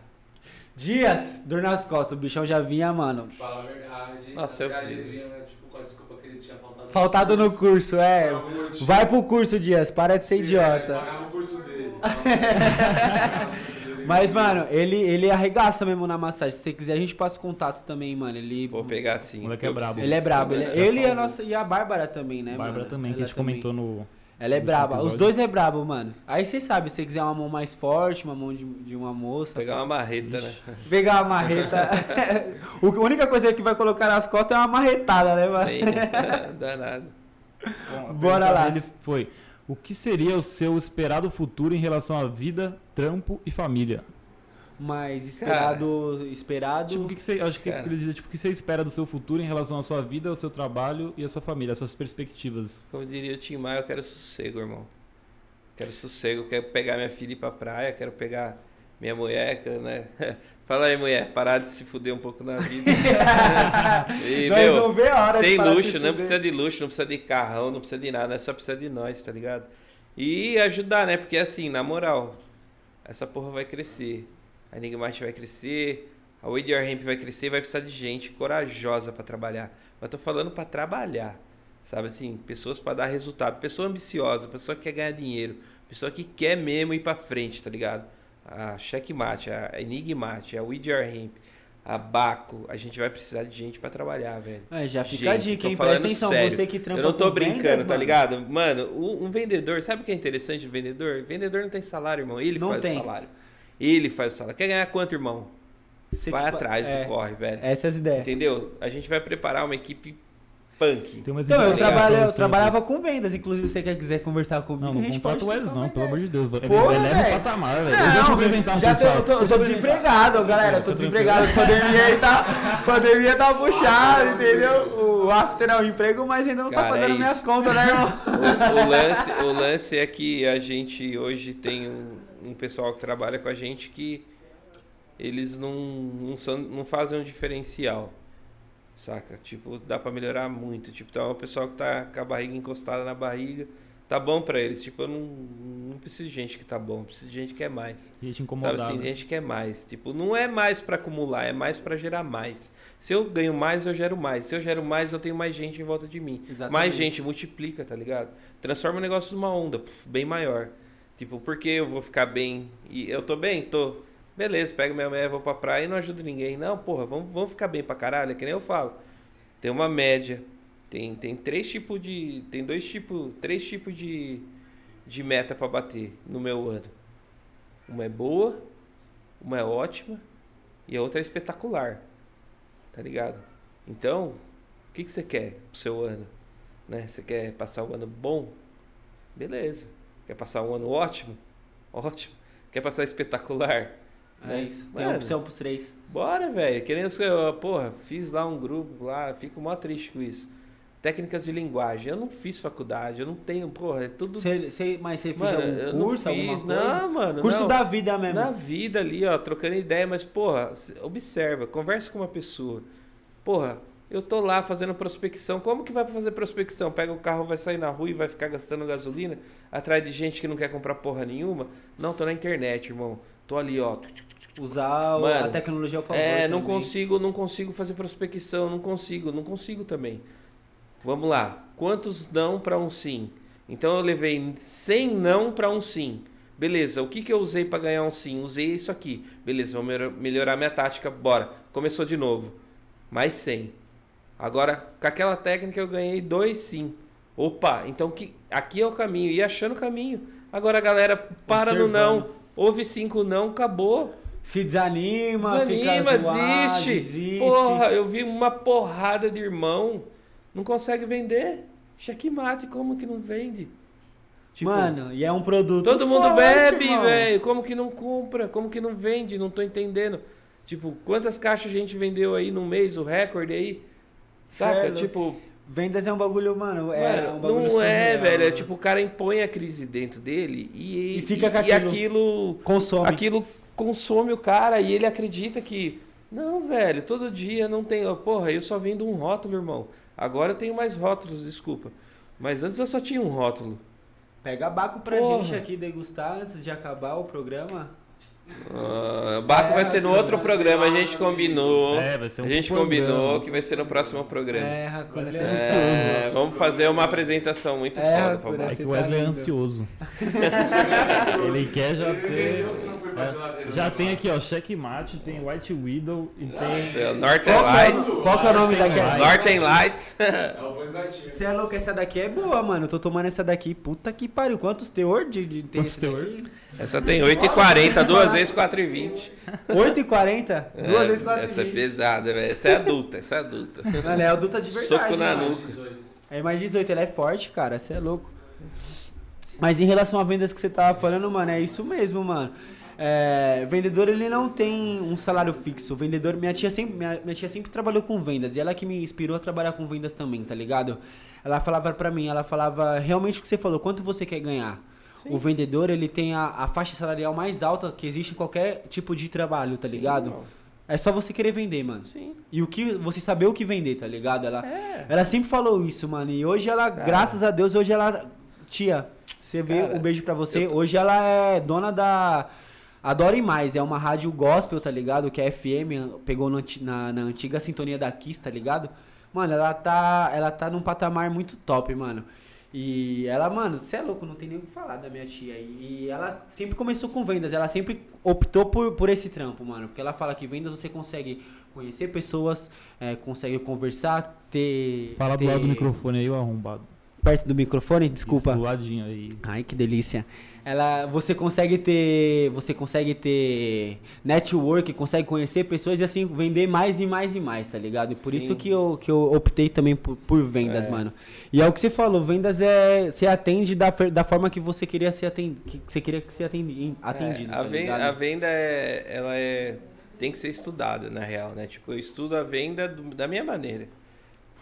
Dias, dor nas costas. O bichão já vinha, mano. Fala a verdade. Nossa, a eu verdade vi. ele vinha, tipo, com a desculpa que ele tinha faltado. Faltado no curso, é. Por algum motivo. Vai pro curso, Dias. Para de ser Sim, é, idiota. Pagava o curso dele. Pagava o curso dele. Mas, mano, ele, ele arregaça mesmo na massagem. Se você quiser, a gente passa o contato também, mano. Ele, Vou pegar assim. Moleque é eu brabo. ele é brabo. Ele, Né? ele e a nossa e a Bárbara também, né, Bárbara mano? também, que a gente comentou no. Ela é braba. Os dois é brabo, mano. Aí você sabe, se você quiser uma mão mais forte, uma mão de, de uma moça. Pegar uma marreta, né? Pegar uma marreta. O- a única coisa que vai colocar nas costas é uma marretada, né, mano? Bem, danado. Bom, Bora pergunta lá. dele foi: O que seria o seu esperado futuro em relação à vida, trampo e família? Mas esperado. Esperado. Tipo, o que, que você. Acho que Cara. ele diz, tipo, o que você espera do seu futuro em relação à sua vida, ao seu trabalho e à sua família, às suas perspectivas? Como diria o Tim Maia, eu quero sossego, irmão. Quero sossego, quero pegar minha filha e ir pra praia, quero pegar minha mulher, né? Fala aí, mulher, parar de se fuder um pouco na vida. e, Nós meu, não vê a hora sem luxo, se não precisa de luxo, não precisa de carrão, não precisa de nada, nós só precisa de nós, tá ligado? E ajudar, né? Porque assim, na moral, essa porra vai crescer. A Enigmate vai crescer, a Wade Ramp vai crescer, vai precisar de gente corajosa pra trabalhar. Mas tô falando pra trabalhar. Sabe assim, pessoas pra dar resultado, pessoa ambiciosa, pessoa que quer ganhar dinheiro, pessoa que quer mesmo ir pra frente, tá ligado? A Checkmate, a Enigmate, a WeDR Ramp, a Baco, a gente vai precisar de gente pra trabalhar, velho. É, já fica a Gente, dica, tô hein? Presta atenção, sério. você que trampa Eu não tô brincando, vendas, tá mano. ligado? Mano, um, um vendedor, sabe o que é interessante do vendedor? Vendedor não tem salário, irmão. Ele Não faz tem. o salário. Ele faz o salário. Quer ganhar quanto, irmão? Você vai atrás é, do corre, velho. Essas as ideias. Entendeu? A gente vai preparar uma equipe punk. Tem umas Então, eu, trabalho, eu trabalhava com vendas, inclusive se você quer, quiser conversar comigo, Não, a não gente contrata pode o Wes, não, pelo amor de Deus. Ele Porra, eleva o velho. patamar, velho. Não, Deixa eu apresentar um já pessoal. tô, tô, tô eu desempregado, galera. Tô desempregado. Pandemia aí tá. Pandemia tá puxada, entendeu? O after é o emprego, mas ainda não tá Cara, pagando é minhas contas, né, irmão? O, o lance, o lance é que a gente hoje tem um, um pessoal que trabalha com a gente que eles não, não, são, não fazem um diferencial. Saca? Tipo, dá pra melhorar muito. Tipo, então é um pessoal que tá com a barriga encostada na barriga. Tá bom pra eles. Tipo, eu não, não preciso de gente que tá bom, eu preciso de gente que quer mais. Gente Sabe incomodada. assim, gente quer mais. Tipo, não é mais pra acumular, é mais pra gerar mais. Se eu ganho mais, eu gero mais. Se eu gero mais, eu tenho mais gente em volta de mim. Exatamente. Mais gente multiplica, tá ligado? Transforma o negócio numa onda puf, bem maior. Tipo, porque eu vou ficar bem e eu tô bem? Tô. Beleza, pego minha mulher, vou pra praia e não ajudo ninguém. Não, porra, vamos, vamos ficar bem pra caralho, é que nem eu falo. Tem uma média. Tem, tem três tipos de. Tem dois tipos. Três tipos de, de meta pra bater no meu ano. Uma é boa, uma é ótima e a outra é espetacular. Tá ligado? Então, o que, que você quer pro seu ano? Né? Você quer passar um ano bom? Beleza. Quer passar um ano ótimo? Ótimo. Quer passar espetacular? É Né? isso. Tem Mano, opção pros três. Bora, velho. Querendo que eu, porra, fiz lá um grupo lá, fico mó triste com isso. Técnicas de linguagem. Eu não fiz faculdade, eu não tenho, porra, é tudo. Cê, cê- mas você fez Mano, algum não curso, alguma fiz. coisa? Não, mano. Curso não. da vida mesmo. Na vida ali, ó, trocando ideia, mas, porra, se- observa, conversa com uma pessoa. Porra, eu tô lá fazendo prospecção. Como que vai fazer prospecção? Pega o carro, vai sair na rua e vai ficar gastando gasolina atrás de gente que não quer comprar porra nenhuma? Não, tô na internet, irmão. Tô ali, ó. Usar Mano, a tecnologia ao favor. É, não também. consigo, não consigo fazer prospecção, não consigo, não consigo também. Vamos lá. Quantos não para um sim? Então eu levei 100 não para um sim. Beleza, o que, que eu usei para ganhar um sim? Usei isso aqui. Beleza, vou melhor- melhorar minha tática. Bora. Começou de novo. Mais 100. Agora, com aquela técnica eu ganhei dois sim. Opa, então que, aqui é o caminho. E achando o caminho. Agora a galera para no não. Houve cinco não, acabou. Se desanima, Desanima, fica zoado, desiste. desiste. Porra, eu vi uma porrada de irmão. Não consegue vender. Checkmate, como que não vende? Tipo, Mano, e é um produto. todo mundo forte, bebe, velho. Como que não compra? Como que não vende? Não tô entendendo. Tipo, quantas caixas a gente vendeu aí no mês, o recorde aí? Saca? É tipo, Vendas é um bagulho, mano. É mano, um bagulho não é, velho. É mano. tipo, o cara impõe a crise dentro dele e, E fica com e aquilo. aquilo Consome. aquilo consome o cara e ele acredita que não, velho, todo dia não tem, porra, eu só vendo um rótulo, irmão. Agora eu tenho mais rótulos, desculpa. Mas antes eu só tinha um rótulo. Pega baco pra Porra. gente aqui degustar antes de acabar o programa. Ah, o Baco É, vai ser no outro programa, a gente combinou. É, vai ser um a gente programa. combinou que vai ser no próximo programa. É, você É, ansioso. vamos fazer uma apresentação muito É, foda pra Baco. É que o tá Wesley é lindo. ansioso. Ele quer já ter. é, já tem aqui, ó, checkmate, tem White Widow e tem. Tem o Northern é Lights. qual que é o nome daqui? Lights. Northern Lights. É. Você é louco, essa daqui é boa, mano. Eu tô tomando essa daqui. Puta que pariu. Quantos teor de, de tem Quantos esse teor? daqui? Essa tem 8,40, duas vezes 4,20. 8,40? Duas É, vezes 4 Essa é pesada, velho. Essa é adulta, essa é adulta. Mano, é adulta de verdade. Soco na mano. nuca. É mais 18, ela é forte, cara. Você é louco. Mas em relação a vendas que você tava falando, mano, é isso mesmo, mano. É, vendedor ele não tem um salário fixo. O vendedor, minha tia sempre, minha, minha tia sempre trabalhou com vendas e ela que me inspirou a trabalhar com vendas também, tá ligado? Ela falava pra mim, ela falava realmente o que você falou, quanto você quer ganhar. O vendedor ele tem a, a faixa salarial mais alta que existe em qualquer tipo de trabalho, tá ligado? irmão. É só você querer vender, mano. Sim. E o que você saber o que vender, tá ligado? Ela, É. ela sempre falou isso, mano. E hoje ela, graças a Deus, hoje ela. Tia, você vê Cara, um beijo pra você. tô- Hoje ela é dona da. Adore Mais, é uma rádio gospel, tá ligado? Que é FM, pegou no na, na antiga sintonia da Kiss, tá ligado? Mano, ela tá, ela tá num patamar muito top, mano. E ela, mano, você é louco, não tem nem o que falar da minha tia. E ela sempre começou com vendas, ela sempre optou por, por esse trampo, mano. Porque ela fala que vendas você consegue conhecer pessoas, é, consegue conversar, ter. Fala do ter... lado do microfone aí, o arrombado. perto do microfone, desculpa. Isso, do ladinho aí. Ai, que delícia. Ela, você consegue ter, você consegue ter network, consegue conhecer pessoas e assim vender mais e mais e mais, tá ligado? E por Sim. isso que eu, que eu optei também por, por vendas, É. mano. E é o que você falou, vendas é você atende da, da forma que você queria ser atendido, que você queria que ser atendi, atendido, É, a, tá venda, a venda é, ela é, tem que ser estudada, na real, né? Tipo, eu estudo a venda do- da minha maneira.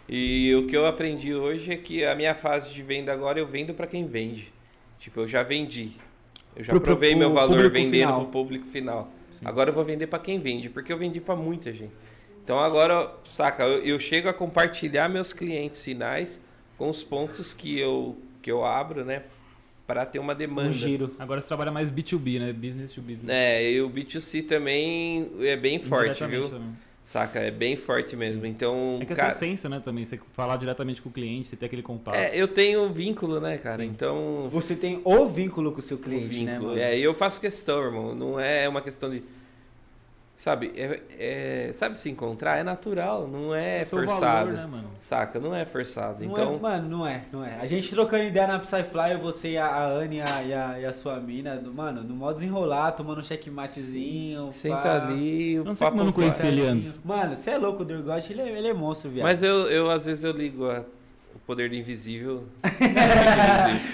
E o que eu aprendi hoje é que a minha fase de venda agora eu vendo para quem vende. Tipo, eu já vendi. Eu já Pro- provei pro meu valor vendendo final. pro público final. Agora eu vou vender para quem vende, porque eu vendi para muita gente. Então agora, saca, eu, eu chego a compartilhar meus clientes finais com os pontos que eu que eu abro, né, para ter uma demanda. Um giro. Agora você trabalha mais B2B, né? Business to business. É, e o B2C também é bem forte, viu? também. Saca? É bem forte mesmo. Então, É que é cara, sua essência, né, também. Você falar diretamente com o cliente, você ter aquele contato. é, eu tenho vínculo, né, cara? Sim. Então, Você tem o vínculo com o seu o cliente, né, vínculo. mano? É, e eu faço questão, irmão. Não é uma questão de. Sabe, é, é- sabe se encontrar? É natural, não é seu forçado. valor, né, mano? Saca? Não é forçado. Não então, é, mano, não é, não é. A gente trocando ideia na Psyfly, você e a, a Anne e a, e a, e a sua mina, mano, no modo desenrolar, tomando um checkmatezinho. senta pá. ali, não sei como eu não conheci ele antes. Mano, você é louco, o Durgot, ele, é- ele é monstro, viado. Mas eu, eu, às vezes, eu ligo a- poder do invisível.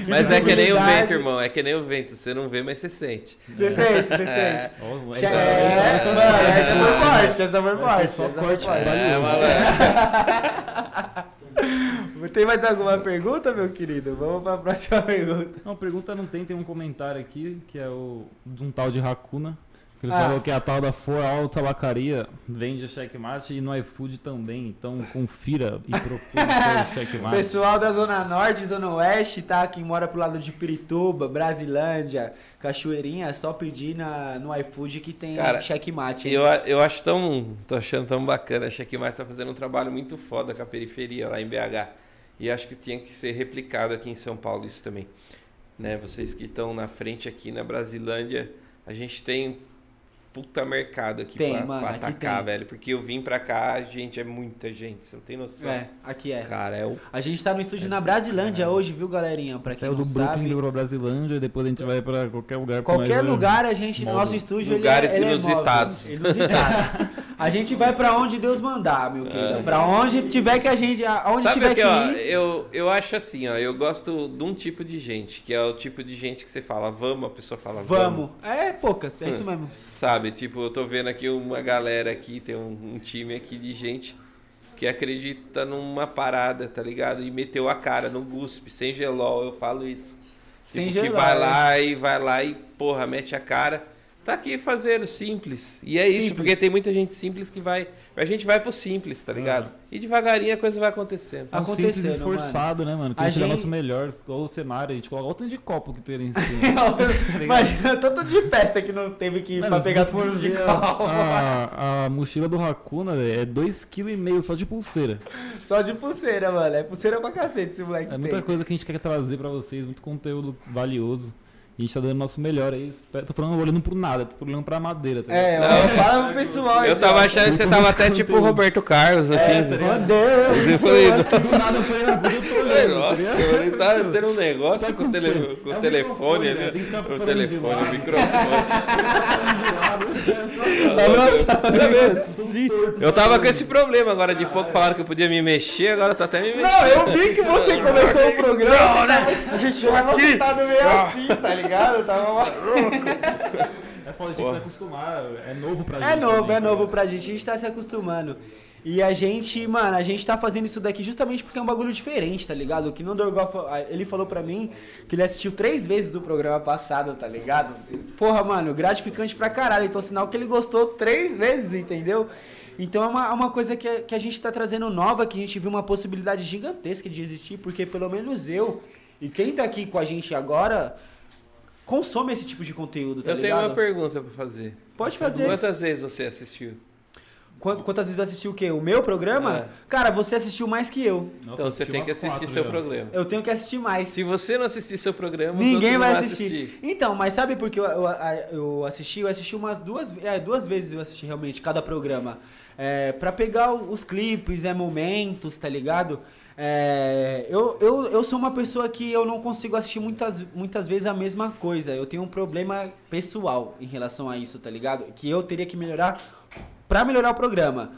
mas é que nem o vento, irmão. É que nem o vento. Você não vê, mas você sente. Você sente, você É. sente. Che- essa- É, essa- mano, essa foi forte, essa foi forte. só forte. É, malandro. Tem mais alguma pergunta, meu querido? Vamos pra próxima pergunta. Não, pergunta não tem, tem um comentário aqui, que é o de um tal de Hakuna. Ele Ah. falou que a tal da For All Tabacaria vende checkmate e no iFood também. Então confira e procure seu checkmate. Pessoal da Zona Norte, Zona Oeste, tá? Quem mora pro lado de Pirituba, Brasilândia, Cachoeirinha, é só pedir na, no iFood que tem Cara, checkmate. hein? Eu, eu acho tão. tô achando tão bacana. A Checkmate tá fazendo um trabalho muito foda com a periferia lá em BH. E acho que tinha que ser replicado aqui em São Paulo isso também. Né? Vocês que estão na frente aqui na Brasilândia, a gente tem puta mercado aqui Tem, pra, mano, pra aqui atacar, tem. velho. Porque eu vim pra cá, gente, é muita gente. Você não tem noção. É, aqui é. Cara, é o. A gente tá no estúdio na Brasilândia hoje, viu, galerinha? Pra quem Saiu não do Brooklyn, sabe. do Brasilândia, depois a gente vai pra qualquer lugar. pra Qualquer lugar a gente, no móvel. nosso estúdio, Lugares ele é, ele é inusitados. móvel, inusitado. A gente vai pra onde Deus mandar, meu querido. É. Pra onde tiver que a gente, aonde Sabe tiver que, que ó, ir. eu, eu acho assim, ó, eu gosto de um tipo de gente, que é o tipo de gente que você fala, vamos, a pessoa fala, vamos. Vamos. É poucas, é isso mesmo. Sabe, tipo, eu tô vendo aqui uma galera aqui, tem um, um time aqui de gente que acredita numa parada, tá ligado? E meteu a cara no GUSP, sem gelol, eu falo isso. Sem tipo, que gelol, vai é. lá e vai lá e, porra, mete a cara. Tá aqui fazendo simples. E é isso, Simples. porque tem muita gente simples que vai. A gente vai pro simples, tá ligado? E devagarinho a coisa vai acontecendo. É um simples acontecendo, esforçado, né, mano? Que A a gente dá gente- nosso melhor. Ou o cenário, a gente coloca o tanto de copo que tem em cima. Imagina tanto de festa que não teve que ir Mano, pra pegar for tudo de copo. a, a mochila do Hakuna velho, é 2,5 kg só de pulseira. Só de pulseira, mano. É pulseira pra cacete esse moleque É tem. muita coisa que a gente quer trazer pra vocês, muito conteúdo valioso. E a gente tá dando o nosso melhor aí. Tô falando olhando pro nada, tô olhando pra madeira. Tá É? Não, fala pro pessoal. Eu assim, tava achando que você tava até tipo o. Roberto Carlos, assim. É, tá? Deus. Eu falei, Do nada falei, ah, eu tô tá Nossa, ele tá tendo um negócio Tá com o, tele, com o É o telefone microfone, né? O telefone, lado. o microfone. Tá Eu tava com esse problema agora de pouco, falaram que eu podia me mexer, agora tá até me mexendo. Não, eu vi que você começou o programa. Não, né? A gente tava aqui. sentado meio assim, tá ligado? Eu tava maluco. É foda, a gente que se acostumar. É novo pra gente. É novo, também, é novo pra gente. A gente tá se acostumando. E a gente, mano, a gente tá fazendo isso daqui justamente porque é um bagulho diferente, tá ligado? O que fa- ele falou pra mim que ele assistiu três vezes o programa passado, tá ligado? Porra, mano, gratificante pra caralho. Então, sinal que ele gostou três vezes, entendeu? Então é uma, é uma coisa que, a- que a gente tá trazendo nova, que a gente viu uma possibilidade gigantesca de existir, porque pelo menos eu e quem tá aqui com a gente agora consome esse tipo de conteúdo, tá Eu tenho ligado? uma pergunta pra fazer. Pode fazer. Quantas vezes você assistiu? Quant- Quantas vezes assistiu o quê? O meu programa? É. Cara, você assistiu mais que eu. Nossa, então você tem que assistir quatro seu já. programa. Eu tenho que assistir mais. Se você não assistir seu programa, Ninguém vai não assistir. Então, mas sabe por que eu, eu, eu assisti? Eu assisti umas duas, é, duas vezes eu assisti realmente cada programa. É, pra pegar os clipes, é, momentos, tá ligado? É, eu, eu, eu sou uma pessoa que eu não consigo assistir muitas, muitas vezes a mesma coisa. Eu tenho um problema pessoal em relação a isso, tá ligado? Que eu teria que melhorar pra melhorar o programa.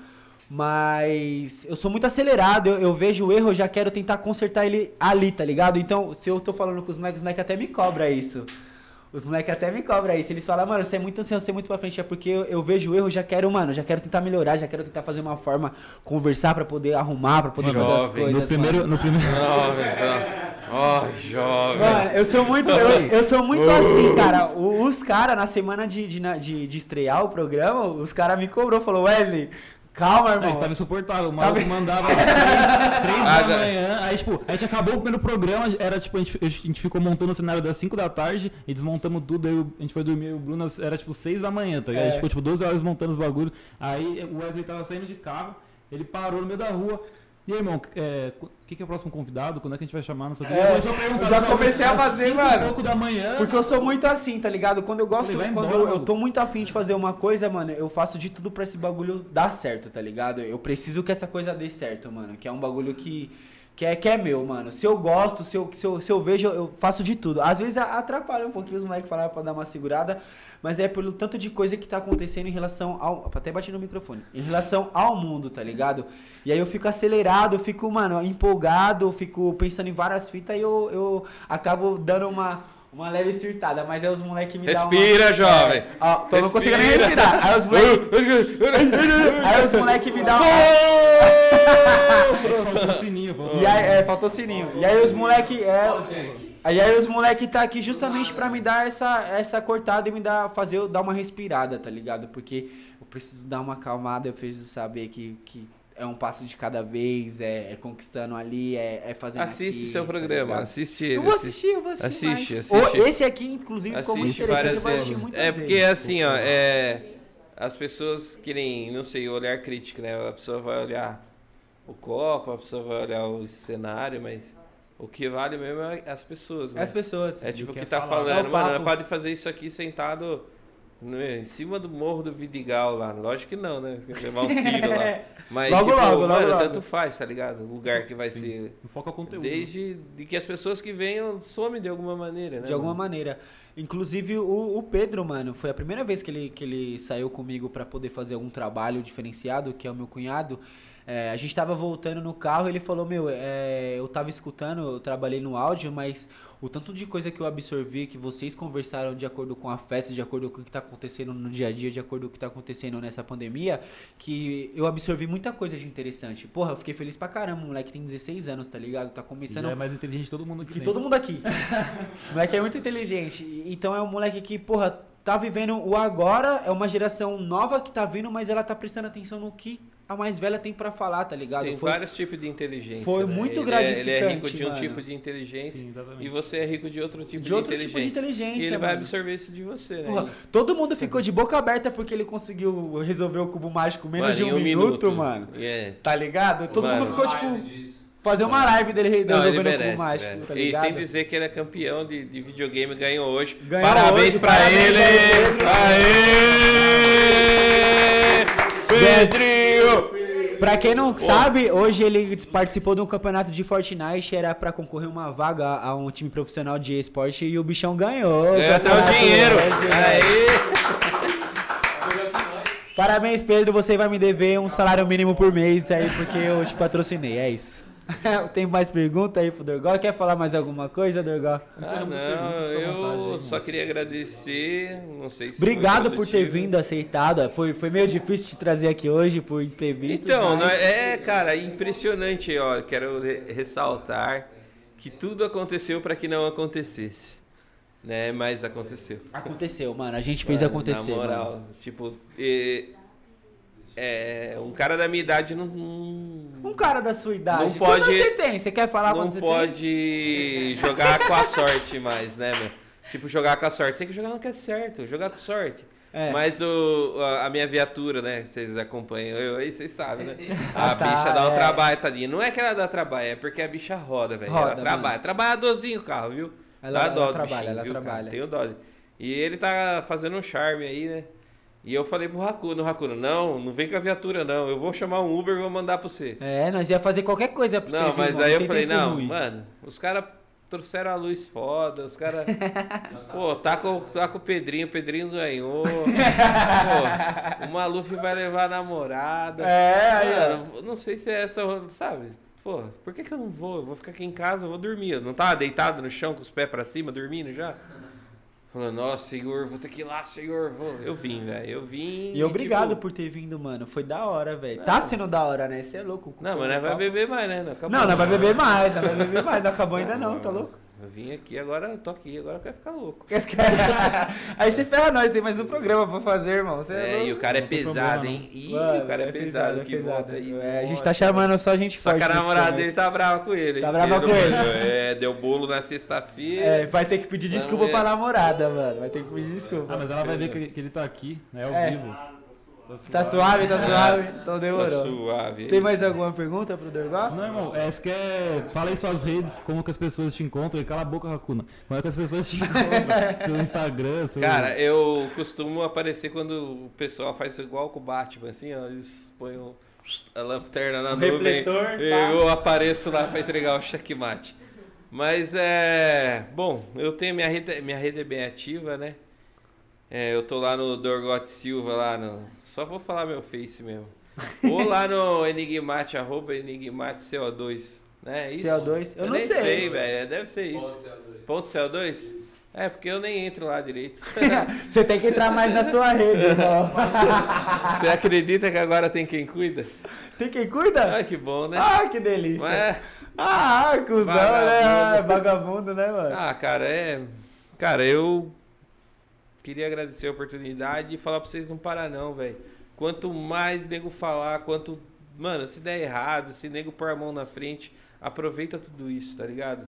Mas eu sou muito acelerado, eu, eu vejo o erro, eu já quero tentar consertar ele ali, tá ligado? Então, se eu tô falando com os moleques, os moleques até me cobra isso. Os moleques até me cobram isso. Eles falam, mano, você é muito ansioso, você é muito pra frente. É porque eu, eu vejo o erro, já quero, mano, já quero tentar melhorar, já quero tentar fazer uma forma, conversar pra poder arrumar, pra poder fazer as coisas. No primeiro, mano. no primeiro, Jovem, então. Ó, jovem. Mano, eu sou muito, eu, eu sou muito assim, cara. Os caras, na semana de, de, de, de estrear o programa, os caras me cobrou, falou, Wesley, calma, é, irmão. que tava insuportável. O maluco mandava três, três da manhã. Aí, tipo, a gente acabou o primeiro programa, era tipo, a gente, a gente ficou montando o cenário das 5 da tarde e desmontamos tudo. Aí o- a gente foi dormir, e o Bruno era tipo 6 da manhã, tá ligado? A É. gente ficou tipo 12 horas montando os bagulhos. Aí o Wesley tava saindo de carro, ele parou no meio da rua. E aí, irmão, é, o que, que é o próximo convidado? Quando é que a gente vai chamar? Não sei o quê. É, eu já comecei a fazer, mano. e pouco da manhã. Porque eu sou muito assim, tá ligado? Quando eu gosto, vai quando embora, eu, eu tô muito afim de fazer uma coisa, mano, eu faço de tudo pra esse bagulho dar certo, tá ligado? Eu preciso que essa coisa dê certo, mano. Que é um bagulho que, que, é, que é meu, mano. Se eu gosto, se eu, se eu, se eu vejo, eu faço de tudo. Às vezes atrapalha um pouquinho os moleques falar pra dar uma segurada, mas é pelo tanto de coisa que tá acontecendo em relação ao. Até bati no microfone. Em relação ao mundo, tá ligado? E aí eu fico acelerado, eu fico, mano, empolgado, eu fico pensando em várias fitas e eu, eu acabo dando uma, uma leve surtada. Mas aí os moleques me dão uma. Respira, jovem. É, ó, tô não conseguindo nem Respira. respirar. Aí os moleques. aí os moleques me dão uma. Faltou o sininho, faltou E aí, é, faltou sininho. E aí os moleque. É, aí, aí os moleque tá aqui justamente pra me dar essa, essa cortada e me dar, fazer eu dar uma respirada, tá ligado? Porque eu preciso dar uma acalmada, eu preciso saber que, que é um passo de cada vez, é, é conquistando ali, é, é fazendo Assiste aqui, seu tá programa, ligado? assiste ele. Eu vou assiste- assistir, eu vou assistir. Assiste, mais. assiste. Ô, esse aqui, inclusive, ficou muito Assiste interessante. Eu vou assistir muitas É porque vezes. assim, ó, é. As pessoas querem, não sei, olhar crítico, né? A pessoa vai olhar o copo, a pessoa vai olhar o cenário, mas o que vale mesmo é as pessoas, né? As pessoas. É tipo o que que é tá falar. É falando, o mano, pode fazer isso aqui sentado em cima do morro do Vidigal lá. Lógico que não, né? Levar um tiro lá. Mas, Logo, tipo, logo, logo, mano, logo. tanto faz, tá ligado? O lugar que vai ser. Foca o conteúdo. Desde de que as pessoas que venham somem de alguma maneira, né? De alguma mano? maneira. Inclusive, o, o Pedro, mano, foi a primeira vez que ele, que ele saiu comigo pra poder fazer algum trabalho diferenciado, que é o meu cunhado. É, a gente tava voltando no carro ele falou, meu, é, eu tava escutando, eu trabalhei no áudio, mas o tanto de coisa que eu absorvi, que vocês conversaram de acordo com a festa, de acordo com o que tá acontecendo no dia a dia, de acordo com o que tá acontecendo nessa pandemia, que eu absorvi muita coisa de interessante. Porra, eu fiquei feliz pra caramba, o moleque tem 16 anos, tá ligado? Tá começando é mais inteligente todo mundo aqui que todo mundo aqui. o moleque é muito inteligente. Então é um moleque que, porra, tá vivendo o agora, é uma geração nova que tá vindo, mas ela tá prestando atenção no que a mais velha tem pra falar, tá ligado? Tem Foi- vários tipos de inteligência. foi né? muito ele É, ele é rico gratificante, de um mano. tipo de inteligência Sim, exatamente. e você é rico de outro tipo de, de outro tipo inteligência. de inteligência. E ele vai mano. absorver isso de você, né? Porra, todo mundo ficou de boca aberta porque ele conseguiu resolver o cubo mágico em menos Mano, de em um, minuto, mano. Yes. Tá ligado? Todo Mano. mundo ficou, tipo. Fazer uma live dele Não, resolvendo o merece, cubo mágico, velho. tá E sem dizer que ele é campeão de, de videogame, ganhou hoje. Ganhou parabéns hoje, pra parabéns ele! aí, Pedro. Aê! Pedrinho! Pra quem não sabe, hoje ele participou de um campeonato de Fortnite, era pra concorrer uma vaga a um time profissional de esporte e o bichão ganhou. Ganhou até o dinheiro! hoje, velho. Aê! Parabéns, Pedro, você vai me dever um salário mínimo por mês aí, porque eu te patrocinei, é isso. Tem mais pergunta aí pro Dorgó? Quer falar mais alguma coisa, Dorgó? Ah, não, eu vontade só queria agradecer. Não sei se. Obrigado por ter vindo, aceitado. Foi, foi meio difícil te trazer aqui hoje por imprevisto. Então, mas... é, é, cara, impressionante, ó. Quero re- ressaltar que tudo aconteceu para que não acontecesse. Né? Mas aconteceu. Aconteceu, mano. A gente fez Mano, acontecer. Na moral, mano. tipo, e- é, um cara da minha idade não, Um cara da sua idade. Não pode- Quantos você tem? Você quer falar não quando pode jogar com a sorte mais, né, meu? Tipo, jogar com a sorte. Tem que jogar no que é certo, jogar com sorte. É. Mas o, a, a minha viatura, né? Vocês acompanham eu aí, vocês sabem, né? A Ah, tá, bicha dá um é. trabalho, tadinha. Não é que ela dá trabalho, é porque a bicha roda, velho. Ela Roda, trabalha. mano. Trabalhadorzinho o carro, viu? Ela- dá ela dó do trabalha, bichinho, ela viu, cara? trabalha. Tenho dó. E ele tá fazendo um charme aí, né? E eu falei pro Racuno, Racuno, não, não vem com a viatura não, eu vou chamar um Uber e vou mandar pra você. É, nós ia fazer qualquer coisa pra você. Não, mas irmão, aí eu falei, não, ruim. mano, os caras trouxeram a luz foda, os caras. Pô, tá com, tá com o Pedrinho, o Pedrinho ganhou. Pô, o Maluf vai levar a namorada. É, aí. Mano, eu não sei se é essa, sabe? Pô, por que, que eu não vou? Eu vou ficar aqui em casa, eu vou dormir. Eu não tava deitado no chão com os pés pra cima, dormindo já? Falando, nossa, senhor, vou ter que ir lá, senhor. Vou. Eu vim, velho. Eu vim. E obrigado tipo, por ter vindo, mano. Foi da hora, velho. Tá sendo da hora, né? Você é louco. Não, mas nós vai beber mais, né? Não, acabou. Não, nós vai beber mais, nós vai beber mais. Não acabou ainda não, tá louco? Eu vim aqui, agora eu tô aqui, agora eu quero ficar louco. Aí você ferra nós, tem mais um programa pra fazer, irmão. Você É, louco. e o cara é pesado, hein? Ih, Mano, o cara é, pesado, é que volta aí. É, a gente tá chamando só gente Só forte. que a namorada dele tá brava com ele. Tá brava com ele. É, deu bolo na sexta-feira. É, vai ter que pedir desculpa pra namorada, mano. Vai ter que pedir desculpa. Ah, mas ela vai ver que, que ele tá aqui, né? Ao É. vivo. Tá suave, tá suave? Então Tá demorou. suave. Tem mais alguma pergunta pro Dorgó? Não, irmão, é, você quer. Fala aí suas redes, como que as pessoas te encontram. E cala a boca, Racuna. Como é que as pessoas te encontram? seu Instagram, seu. Cara, eu costumo aparecer quando o pessoal faz igual com o Batman, assim, ó. Eles põem o- a lanterna na O nuvem. refletor, e eu apareço lá pra entregar o checkmate. Mas é. Bom, eu tenho minha rede, minha rede é bem ativa, né? É, eu tô lá no Dorgote Silva, lá no. Só vou falar meu face mesmo. Ou lá no Enigmate, arroba Enigmate CO2. Né? é Isso? CO2? Eu não nem sei. sei, velho. Deve ser isso. A dois. Ponto CO2? É, porque eu nem entro lá direito. Você tem que entrar mais na sua rede, irmão. Você acredita que agora tem quem cuida? Tem quem cuida? Ah, que bom, né? Ah, que delícia. Mas é- Ah, cuzão, né? Vagabundo. Ah, Vagabundo, né, mano? Ah, cara, é. Cara, eu queria agradecer a oportunidade e falar pra vocês não parar, não, velho. Quanto mais nego falar, quanto. Mano, se der errado, se nego pôr a mão na frente, aproveita tudo isso, tá ligado?